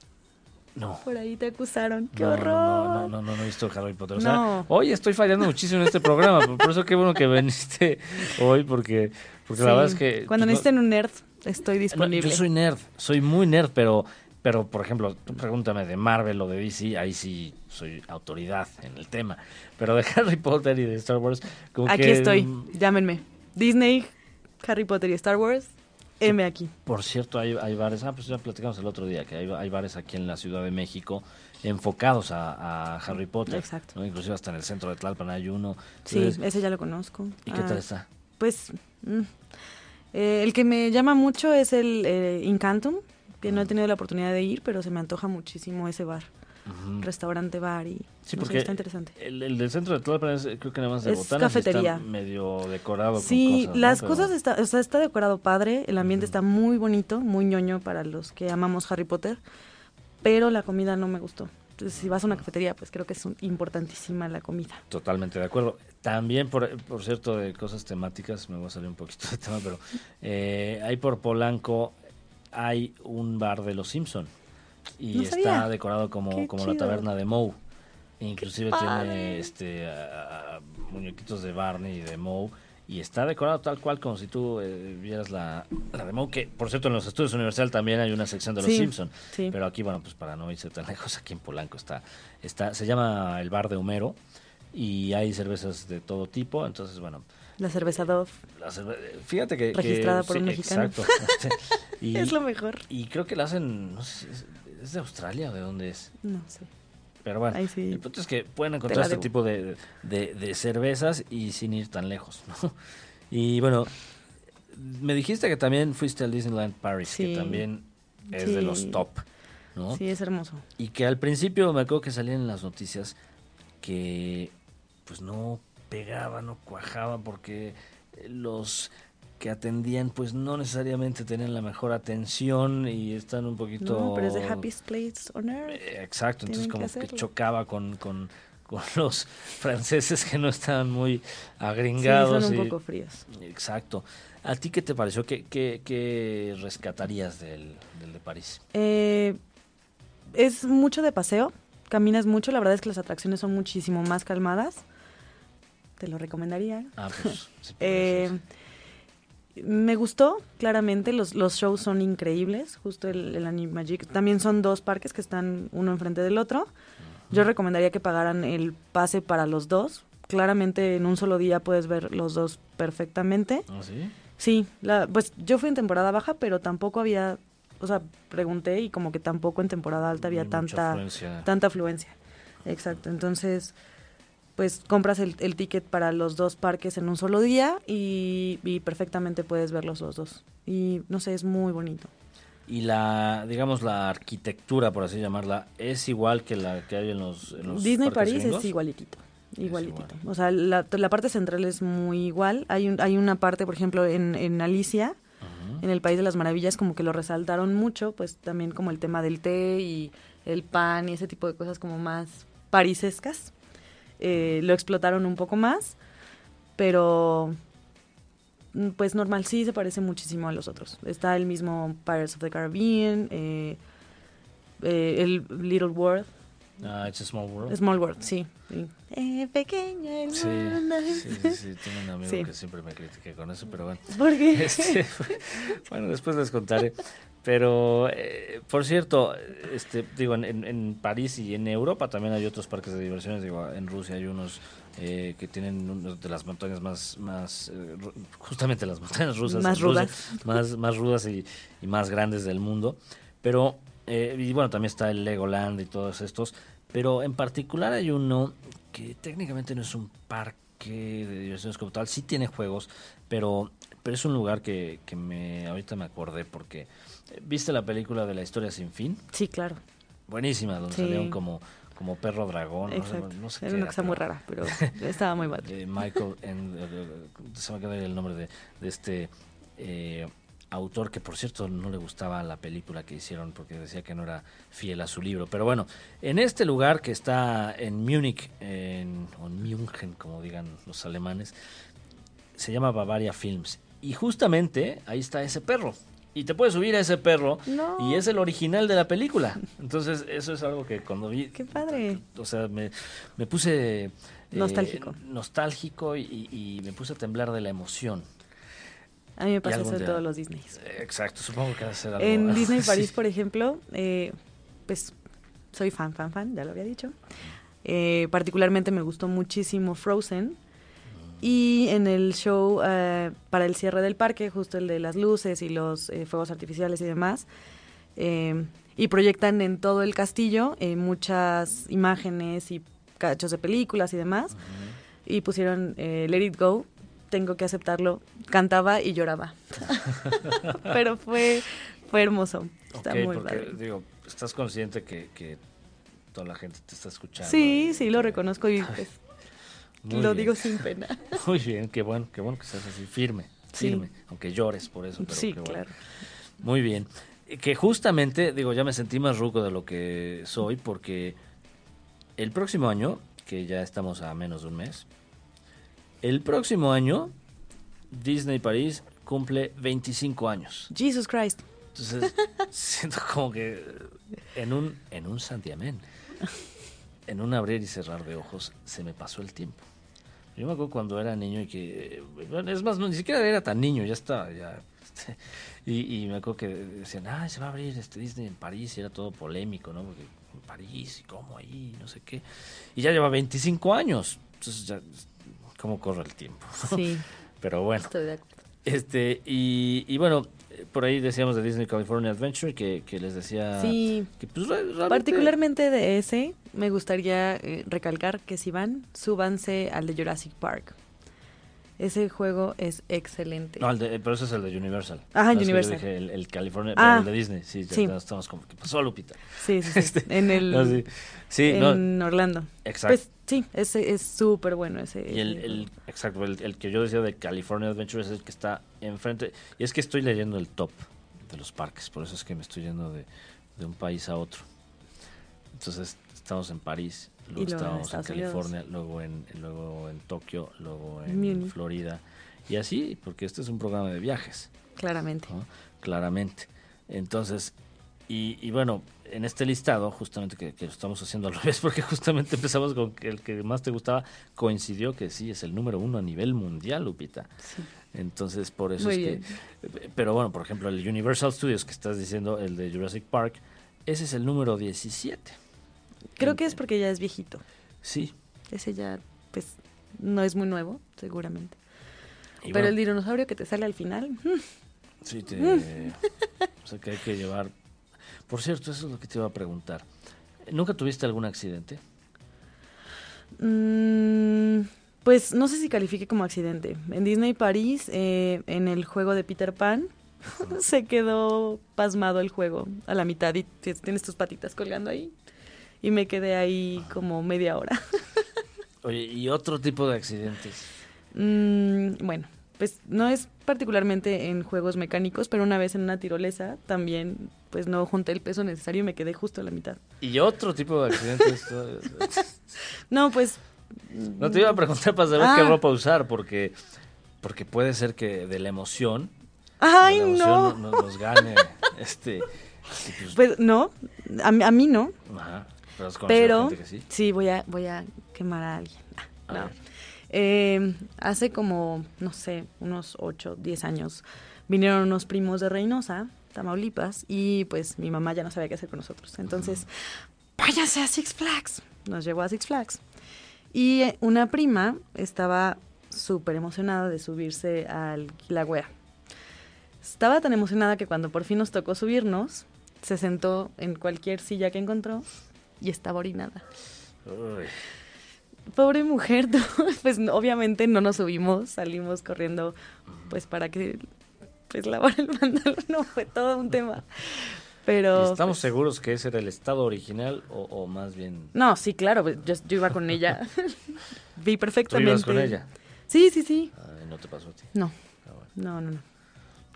no. Por ahí te acusaron. ¡Qué no, horror! No, no, no, no, he visto Harry Potter. O sea, No. hoy estoy fallando muchísimo en este programa. por- eso qué bueno que viniste hoy, porque, porque la verdad es que. Cuando pues, necesiten un nerd, estoy disponible. yo soy nerd, soy muy nerd, pero, pero por ejemplo, tú pregúntame de Marvel o de DC, ahí sí soy autoridad en el tema. Pero de <laughs> Harry Potter y de Star Wars, como Aquí que, estoy, mm, llámenme. Disney, Harry Potter y Star Wars, M aquí. Por cierto, hay, hay bares, ah, pues ya platicamos el otro día, que hay, hay bares aquí en la Ciudad de México enfocados a, a Harry Potter. Exacto. ¿no? Inclusive hasta en el centro de Tlalpan hay uno. Sí, ese ya lo conozco. ¿Y qué Ah, tal está? Pues mm, eh, el que me llama mucho es el eh, Incantum, que no he tenido la oportunidad de ir, pero se me antoja muchísimo ese bar, Restaurante bar y Sí, no sé, porque está interesante. El, el del centro de Tlalpan es, creo que nada más de Es botanas y está cafetería. medio decorado Sí, con cosas. ¿no? las Pero- cosas está, o sea, está decorado padre, el ambiente está muy bonito, muy ñoño para los que amamos Harry Potter, pero la comida no me gustó. Entonces, si vas a una cafetería, pues creo que es un- importantísima la comida. Totalmente de acuerdo. También, por, por cierto, de cosas temáticas, me voy a salir un poquito de tema, pero eh, ahí por Polanco hay un bar de los Simpson y No está sabía. decorado como, como la taberna de Moe. Inclusive tiene este a- muñequitos de Barney y de Moe y está decorado tal cual como si tú eh, vieras la, la de Moe, que por cierto en los estudios Universal también hay una sección de los Sí, Simpson. sí. Pero aquí, bueno, pues para no irse tan lejos, aquí en Polanco está, está, se llama el bar de Homero y hay cervezas de todo tipo, entonces, bueno, La cerveza Dove la cerve- fíjate que... que- Registrada por un mexicano. Exacto. <laughs> <laughs> Y, es lo mejor. y creo que la hacen, no sé, si es, de Australia o de dónde es, No sé. pero bueno, sí. el punto es que pueden encontrar este tipo de, de- de cervezas y sin ir tan lejos, ¿no? Y bueno, me dijiste que también fuiste al Disneyland Paris, que también es de los top. ¿no? Sí, es hermoso. Y que al principio me acuerdo que salían en las noticias que pues no pegaba, no cuajaba porque los que atendían pues no necesariamente tenían la mejor atención y están un poquito... No, pero es the happiest place on earth. Eh, Exacto, entonces Tienen como que, chocaba con, con, con <laughs> los franceses que no estaban muy Sí, agringados. son un y- poco fríos. Exacto. ¿A ti qué te pareció? ¿Qué, qué, qué rescatarías del, del de París? Eh, es mucho de paseo, caminas mucho, la verdad es que las atracciones son muchísimo más calmadas. Te lo recomendaría. Ah, pues... <laughs> sí, Eh. Me gustó, claramente, los, los shows son increíbles, justo el, el Animagic. También son dos parques que están uno enfrente del otro. Yo recomendaría que pagaran el pase para los dos. Claramente en un solo día puedes ver los dos perfectamente. ¿Ah, sí? Sí, la, pues yo fui en temporada baja, pero tampoco había, o sea, pregunté y como que tampoco en temporada alta había Hay tanta, afluencia. tanta afluencia. Exacto, entonces pues compras el, el ticket para los dos parques en un solo día y, y perfectamente puedes verlos los dos. Y no sé, es muy bonito. Y la, digamos, la arquitectura, por así llamarla, es igual que la que hay en los, en los Disney parques París gringos? es igualitito. Es Igualitito. igual. O sea, la, la parte central es muy igual. Hay, un- hay una parte, por ejemplo, en, en Alicia, en el País de las Maravillas, como que lo resaltaron mucho, pues también como el tema del té y el pan y ese tipo de cosas como más parisescas. Eh, lo explotaron un poco más, pero mm, pues normal, sí se parece muchísimo a los otros. Está el mismo Pirates of the Caribbean, eh, eh, el Little World, Ah, It's a Small World. Small World, sí. sí. Eh, pequeño el Sí, mundo. sí, sí, sí, tengo un amigo Sí. que siempre me critica con eso, pero bueno. ¿Por qué? Este, <laughs> bueno, después les contaré. Pero, eh, por cierto, este, digo, en, en- París y en Europa también hay otros parques de diversiones. Digo, en Rusia hay unos eh, que tienen unas de las montañas más, más eh, justamente las montañas rusas. Más Rusia, rudas. más, más rudas y, y más grandes del mundo. Pero, eh, y bueno, también está el Legoland y todos estos. Pero en particular hay uno que técnicamente no es un parque de diversiones como tal, sí tiene juegos, pero, pero es un lugar que, que me ahorita me acordé porque viste la película de la historia sin fin, Sí, claro. buenísima, donde Sí. salieron como, como perro dragón, no sé- Exacto. no sé Era qué una cosa muy rara, pero <laughs> estaba muy padre. de Michael, en- eh, eh, se me queda el nombre de, de este eh, autor que por cierto no le gustaba la película que hicieron porque decía que no era fiel a su libro. Pero bueno, en este lugar que está en Múnich, en, o en München, como digan los alemanes, se llama Bavaria Films. Y justamente ahí está ese perro. Y te puedes subir a ese perro No. y es el original de la película. Entonces eso es algo que cuando vi... Qué padre. O sea, me, me puse... eh, Nostálgico. nostálgico y, y me puse a temblar de la emoción. A mí me pasa eso en día- todos los Disneys. Eh, Exacto, supongo que va a ser algo... En Disney <laughs> Sí. París, por ejemplo, eh, pues soy fan, fan, fan, ya lo había dicho. Eh, particularmente me gustó muchísimo Frozen. Y en el show eh, para el cierre del parque, justo el de las luces y los eh, fuegos artificiales y demás, eh, y proyectan en todo el castillo eh, muchas imágenes y cachos de películas y demás. Y pusieron eh, Let It Go, tengo que aceptarlo, cantaba y lloraba. <laughs> Pero fue, fue hermoso, está muy porque, padre. digo, estás consciente que, que toda la gente te está escuchando. Sí, y- sí, lo reconozco y <laughs> pues, Muy lo bien. digo sin pena. <laughs> Muy bien, qué bueno, qué bueno que seas así, firme, Sí. firme, aunque llores por eso, pero Sí, qué bueno. claro. Muy bien. Que justamente, digo, ya me sentí más ruco de lo que soy porque el próximo año, que ya estamos a menos de un mes, el próximo año Disney París cumple 25 años. Jesus Christ. Entonces, <laughs> siento como que en un, en un santiamén, en un abrir y cerrar de ojos, se me pasó el tiempo. Yo me acuerdo cuando era niño y que, bueno, es más, no, ni siquiera era tan niño, ya estaba, ya. este, y, y me acuerdo que decían, ah, se va a abrir este Disney en París y era todo polémico, ¿no? Porque en París y cómo ahí, no sé qué. Y ya lleva 25 años. Entonces, ya, ¿cómo corre el tiempo? <laughs> Sí, Pero bueno. estoy de acuerdo. Este, y, y bueno, por ahí decíamos de Disney California Adventure que, que les decía Sí, que pues, realmente- particularmente de ese, me gustaría eh, recalcar que si van, súbanse al de Jurassic Park. Ese juego es excelente. No, el de- pero ese es el de Universal. Ajá, No, yo Universal. dije el, el California, Ah, el de Disney. Sí, ya sí. estamos como, ¿qué pasó, Lupita? Sí, sí, sí. <laughs> Este, en el No, sí, en Orlando. exacto. Pues sí, ese es súper bueno ese. y el, exacto, el, el que yo decía de California Adventure es el que está enfrente. Y es que estoy leyendo el top de los parques, por eso es que me estoy yendo de, de un país a otro. Entonces, estamos en París, luego, en estábamos en, Estados Unidos. California, luego en, luego en Tokio, luego en. Florida. Y así, porque este es un programa de viajes. Claramente. ¿no? claramente. Entonces, y, y bueno, en este listado, justamente que, que lo estamos haciendo al <laughs> revés, porque justamente empezamos con que el que más te gustaba, coincidió que sí, es el número uno a nivel mundial, Lupita. Sí. Entonces, por eso Muy es bien. que... Pero bueno, por ejemplo, el Universal Studios que estás diciendo, el de Jurassic Park, ese es el número 17. Creo que es porque ya es viejito. Sí. Ese ya, pues, no es muy nuevo, seguramente. Y Pero bueno, el dinosaurio que te sale al final, mm, Sí, te, <laughs> o sea que hay que llevar... Por cierto, eso es lo que te iba a preguntar. ¿Nunca tuviste algún accidente? mm, pues no sé si califique como accidente. En Disney París, eh, en el juego de Peter Pan, <laughs> se quedó pasmado el juego a la mitad y tienes tus patitas colgando ahí. Y me quedé ahí como media hora. <laughs> Oye, ¿y otro tipo de accidentes? Mm, bueno, pues no es particularmente en juegos mecánicos, pero una vez en una tirolesa también pues no junté el peso necesario y me quedé justo a la mitad. ¿Y otro tipo de accidentes? <laughs> No, pues... no te iba a preguntar para saber Ah. qué ropa usar, porque porque puede ser que de la emoción, ¡Ay, de la emoción no! no- nos gane este... <laughs> pues, Pues no, a, a mí no, ajá, pero sí. sí, voy a, voy a quemar a alguien. A No. ver. Eh, hace como, no sé, unos 8, 10 años, vinieron unos primos de Reynosa, Tamaulipas, y pues mi mamá ya no sabía qué hacer con nosotros. Entonces, váyase a Six Flags. Nos llevó a Six Flags. Y eh, una prima estaba súper emocionada de subirse al Kilauea. Estaba tan emocionada que cuando por fin nos tocó subirnos, se sentó en cualquier silla que encontró y estaba orinada. Pobre mujer, <laughs> tú, pues obviamente no nos subimos, salimos corriendo pues para que pues lavar el <laughs> pantalón, no fue todo un tema. Pero ¿y ¿Estamos pues, seguros que ese era el estado original o, o más bien No, sí, claro, pues, yo, yo iba con ella. <laughs> Vi tú perfectamente. ibas con ella? Sí, sí, sí. Ay, no te pasó a ti. No, Ah, bueno. no, no, no.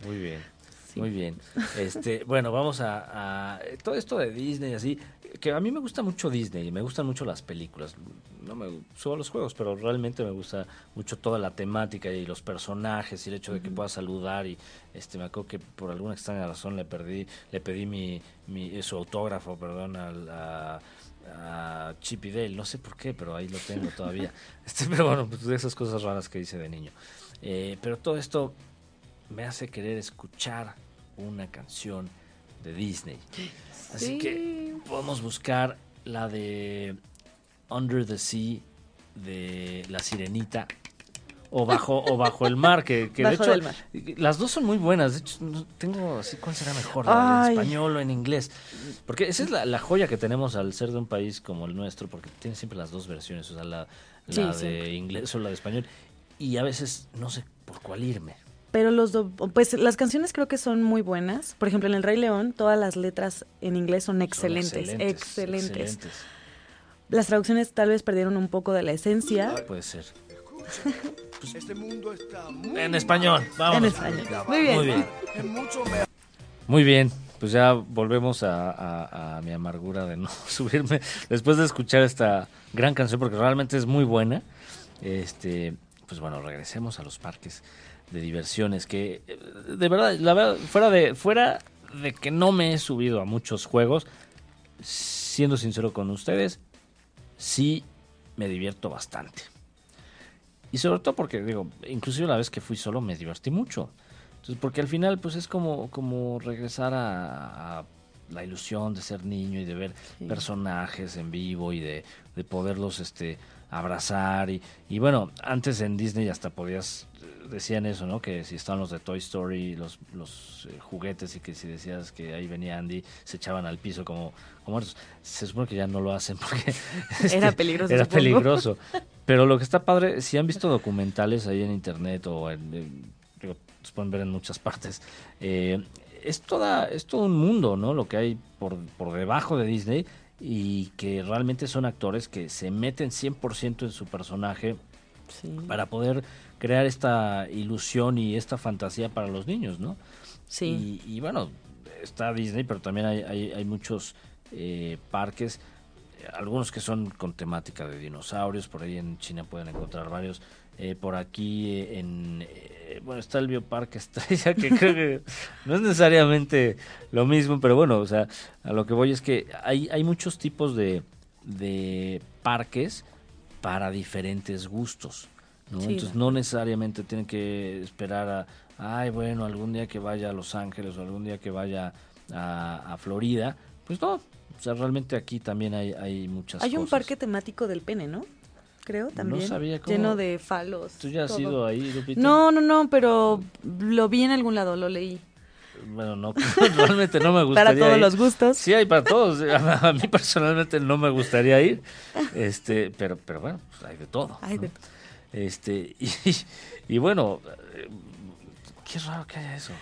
Muy bien, Sí. muy bien. Este, bueno, vamos a, a- todo esto de Disney así, que a mí me gusta mucho Disney, y me gustan mucho las películas. No me subo a los juegos, pero realmente me gusta mucho toda la temática y los personajes y el hecho de que pueda saludar y este me acuerdo que por alguna extraña razón le perdí le pedí mi, mi su autógrafo, perdón, al a, a Chip y Dale, no sé por qué, pero ahí lo tengo todavía. <laughs> Este, pero bueno, pues de esas cosas raras que hice de niño. Eh, pero todo esto me hace querer escuchar una canción de Disney. <gasps> Así que podemos buscar la de Under the Sea de La Sirenita o bajo o bajo el mar que, que de hecho las dos son muy buenas. De hecho no tengo así cuál será mejor la en español o en inglés. Porque esa es la, la joya que tenemos al ser de un país como el nuestro porque tiene siempre las dos versiones o sea la, la Sí, de siempre. inglés o la de español. Y a veces no sé por cuál irme Pero los do- pues las canciones creo que son muy buenas. Por ejemplo, en El Rey León, todas las letras en inglés son Son excelentes, excelentes. excelentes. Las traducciones tal vez perdieron un poco de la esencia. puede ser Este mundo está muy en español vamos En español. Muy bien. muy bien. Muy bien, pues ya volvemos a, a- a mi amargura de no <laughs> subirme después de escuchar esta gran canción porque realmente es muy buena. Este, pues bueno, regresemos a los parques de diversiones que eh, de verdad, la verdad, fuera de fuera de que no me he subido a muchos juegos, siendo sincero con ustedes, sí me divierto bastante. Y sobre todo porque, digo, inclusive la vez que fui solo me divertí mucho. Entonces, porque al final, pues es como, como regresar a, a la ilusión de ser niño y de ver Sí. personajes en vivo y de, de poderlos este, abrazar. Y, y bueno, antes en Disney hasta podías, decían eso, ¿no? Que si estaban los de Toy Story, los, los eh, juguetes y que si decías que ahí venía Andy, se echaban al piso como, como muertos. Se supone que ya no lo hacen porque <laughs> Era peligroso, Era supongo. peligroso. <laughs> Pero lo que está padre, si han visto documentales ahí en internet o en, en- digo, los pueden ver en muchas partes, eh, es toda, es todo un mundo, ¿no? Lo que hay por, por debajo de Disney y que realmente son actores que se meten 100% en su personaje Sí. para poder crear esta ilusión y esta fantasía para los niños, ¿no? Sí. Y, y bueno, está Disney, pero también hay, hay, hay muchos eh, parques, algunos que son con temática de dinosaurios, por ahí en China pueden encontrar varios. Eh, por aquí eh, en eh, bueno está el bioparque estrella que creo que <laughs> no es necesariamente lo mismo pero bueno o sea a lo que voy es que hay hay muchos tipos de de parques para diferentes gustos ¿no? Sí, entonces no necesariamente tienen que esperar a ay bueno algún día que vaya a Los Ángeles o algún día que vaya a, a Florida pues no o sea realmente aquí también hay hay muchas Hay un parque temático del pene, ¿no? Creo también. sabía cómo- Lleno de falos. ¿Tú ya has todo. ido ahí, Lupita? No, no, no, pero lo vi en algún lado, lo leí. Bueno, no, <laughs> realmente no me gustaría Para todos ir. los gustos. Sí, hay para todos. <laughs> A, mí personalmente no me gustaría ir, este, pero, pero bueno, pues hay de todo. Hay ¿no? de- Este, <laughs> y, y bueno, qué raro que haya eso.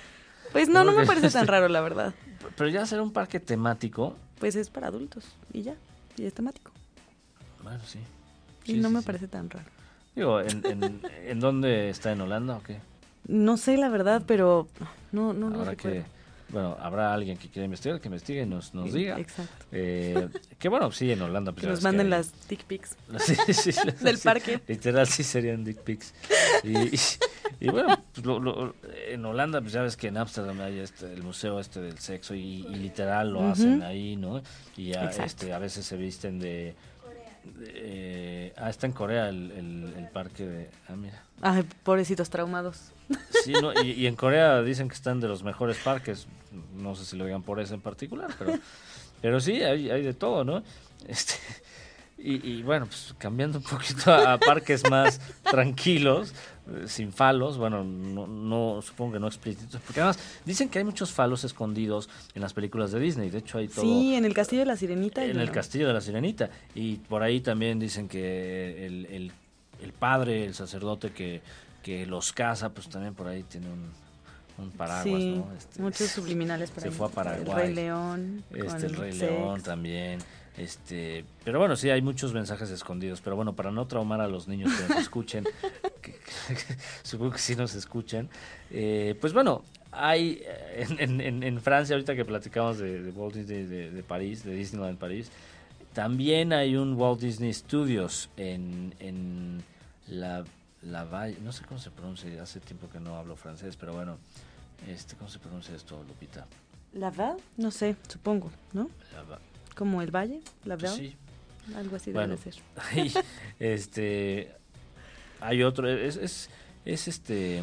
Pues no, no me parece tan raro, la verdad. Pero ya será un parque temático, Pues es para adultos y ya, y es temático. bueno, sí. Y no sí, me sí. parece tan raro. Digo, ¿en, en, <laughs> ¿en dónde está? ¿En Holanda o qué? No sé la verdad, pero no, no lo Ahora recuerdo. que, bueno, habrá alguien que quiera investigar, que investigue y nos, nos diga. Exacto. Eh, que bueno, sí, en Holanda. pues Que nos manden las dick pics. <laughs> Sí, sí, sí, <laughs> Del parque. Literal, sí serían dick pics. Y, y- y bueno, pues lo- lo- en Holanda, pues ya ves que en Ámsterdam hay este, el museo este del sexo y, y literal lo hacen ahí, ¿no? Y Exacto. este, a veces se visten de... de, eh, ah, está en Corea el, el, el parque de... Ah, mira. Ay, pobrecitos traumados. Sí, no, y, y en Corea dicen que están de los mejores parques. No sé si lo digan por eso en particular, pero, pero sí, hay, hay de todo, ¿no? Este, y, y bueno, pues cambiando un poquito a, a parques más tranquilos, eh, sin falos, bueno, no, no supongo que no explícitos, porque además dicen que hay muchos falos escondidos en las películas de Disney. De hecho, hay todo Sí, en el castillo de la sirenita. en el uno. castillo de la sirenita. Y por ahí también dicen que el, el- el padre, el sacerdote que, que los casa, pues también por ahí tiene un, un paraguas, Sí, ¿no? Este, muchos subliminales por se ahí. fue a El Paraguay. Rey León. Este, el Rey Sex. León también. Este, pero bueno, sí hay muchos mensajes escondidos, pero bueno, para no traumar a los niños que nos <laughs> escuchen, que- que- <laughs> supongo que sí nos escuchan, eh, pues bueno, hay eh, en, en- en- en Francia, ahorita que platicamos de, de Walt Disney de, de París, de Disneyland París, también hay un Walt Disney Studios en, en la, la Valle, no sé cómo se pronuncia, hace tiempo que no hablo francés, pero bueno, este, ¿cómo se pronuncia esto, Lupita? ¿Laval? No sé, supongo, ¿no? Como el valle, Laval. pues sí, Algo así Bueno. debe ser. <laughs> Hay, este, hay otro, es, es, es este,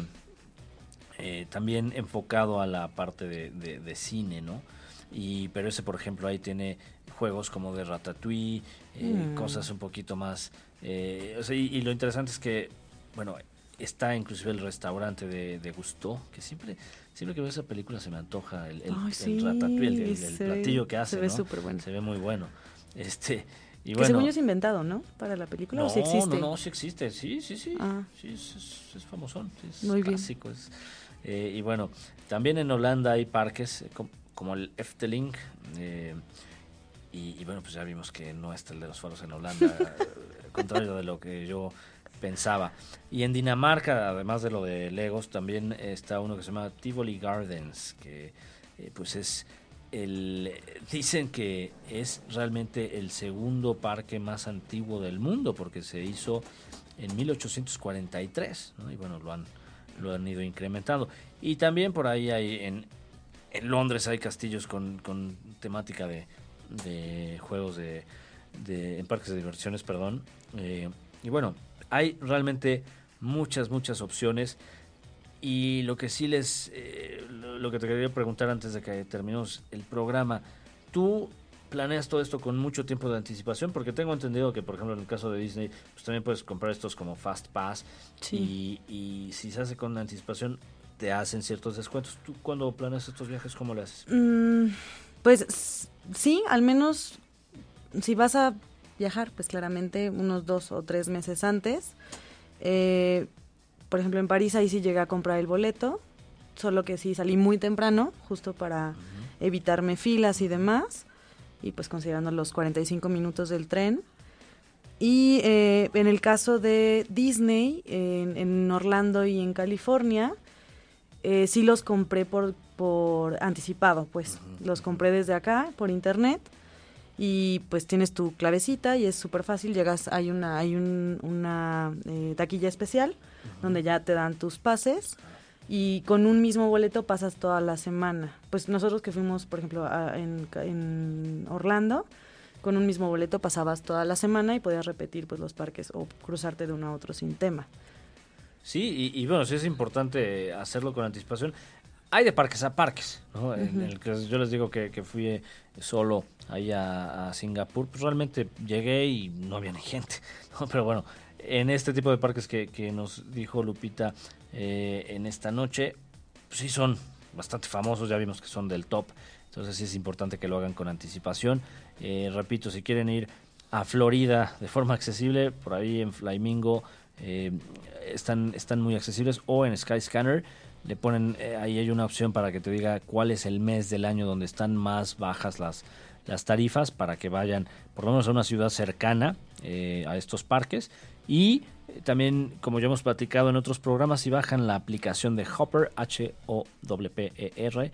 eh, también enfocado a la parte de, de- de cine, ¿no? Y, pero ese, por ejemplo, ahí tiene juegos como de Ratatouille, eh, Mm. cosas un poquito más, eh, o sea, y, y lo interesante es que, bueno, está inclusive el restaurante de, de Gusteau, que siempre, siempre que veo esa película se me antoja el, el, Ay, el sí, Ratatouille, el, el- el se ve- platillo que se hace, ve ¿no? súper bueno. Se ve muy bueno. Este, y que bueno, según yo es inventado, ¿no? Para la película, no, o sí existe. no, no, sí existe, sí, sí, sí. Ah. Sí, es, es, es famosón, es Muy bien. clásico. es- eh, y bueno, también en Holanda hay parques eh, com- como el Efteling. eh, y, y bueno, pues ya vimos que no está el de los faros en Holanda, <laughs> contrario de lo que yo pensaba. Y en Dinamarca, además de lo de Legos, también está uno que se llama Tivoli Gardens, que eh, pues es el dicen que es realmente el segundo parque más antiguo del mundo porque se hizo en 1843 ¿no? y bueno lo han lo han ido incrementando y también por ahí hay en, en Londres hay castillos con, con temática de, de juegos de, de en parques de diversiones perdón Eh, y bueno hay realmente muchas muchas opciones y lo que sí les, eh, lo, que te quería preguntar antes de que terminemos el programa, ¿tú planeas todo esto con mucho tiempo de anticipación? Porque tengo entendido que, por ejemplo, en el caso de Disney, pues también puedes comprar estos como Fast Pass Sí. y, y si se hace con anticipación te hacen ciertos descuentos. ¿Tú cuando planeas estos viajes, cómo lo haces? Mm, pues sí, al menos si vas a viajar, pues claramente unos dos o tres meses antes. Eh, por ejemplo, en París ahí sí llegué a comprar el boleto, solo que sí salí muy temprano, justo para evitarme filas y demás, y pues considerando los 45 minutos del tren. Y eh, en el caso de Disney, en, en Orlando y en California, eh, sí los compré por, por anticipado, pues los compré desde acá, por internet, y pues tienes tu clavecita y es súper fácil, llegas, hay una, hay un, una eh, taquilla especial donde ya te dan tus pases y con un mismo boleto pasas toda la semana. Pues nosotros que fuimos, por ejemplo, a- en, en Orlando, con un mismo boleto pasabas toda la semana y podías repetir pues los parques o cruzarte de uno a otro sin tema. Sí, y, y bueno, sí es importante hacerlo con anticipación. Hay de parques a parques, ¿no? En el que yo les digo que, que fui eh, solo ahí a, a Singapur, pues realmente llegué y no había ni gente, <laughs> ¿no? Pero bueno, en este tipo de parques que, que nos dijo Lupita eh, en esta noche, pues sí son bastante famosos, ya vimos que son del top, entonces sí es importante que lo hagan con anticipación. Eh, repito, si quieren ir a Florida de forma accesible, por ahí en Flamingo eh, están, están muy accesibles o en Skyscanner le ponen, eh, ahí hay una opción para que te diga cuál es el mes del año donde están más bajas las, las tarifas para que vayan por lo menos a una ciudad cercana eh, a estos parques. Y eh, también como ya hemos platicado en otros programas si bajan la aplicación de Hopper H-O-P-P-E-R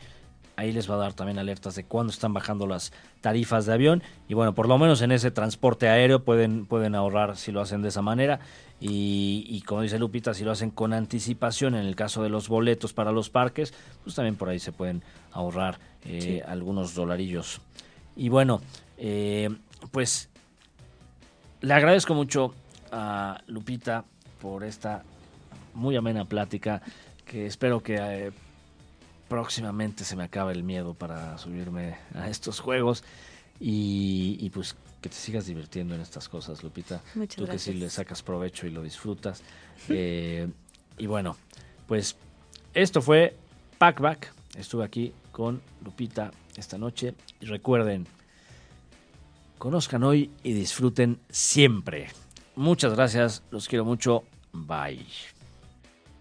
ahí les va a dar también alertas de cuándo están bajando las tarifas de avión y bueno, por lo menos en ese transporte aéreo pueden, pueden ahorrar si lo hacen de esa manera y, y como dice Lupita, si lo hacen con anticipación en el caso de los boletos para los parques, pues también por ahí se pueden ahorrar eh, Sí. algunos dolarillos. Y bueno, eh, pues le agradezco mucho a Lupita por esta muy amena plática que espero que eh, próximamente se me acabe el miedo para subirme a estos juegos y, y, pues que te sigas divirtiendo en estas cosas, Lupita. Muchas Tú que sí le sacas provecho y lo disfrutas. <laughs> Eh, y bueno, pues esto fue Packback. Estuve aquí con Lupita esta noche. Y recuerden, conozcan hoy y disfruten siempre. Muchas gracias, los quiero mucho. Bye.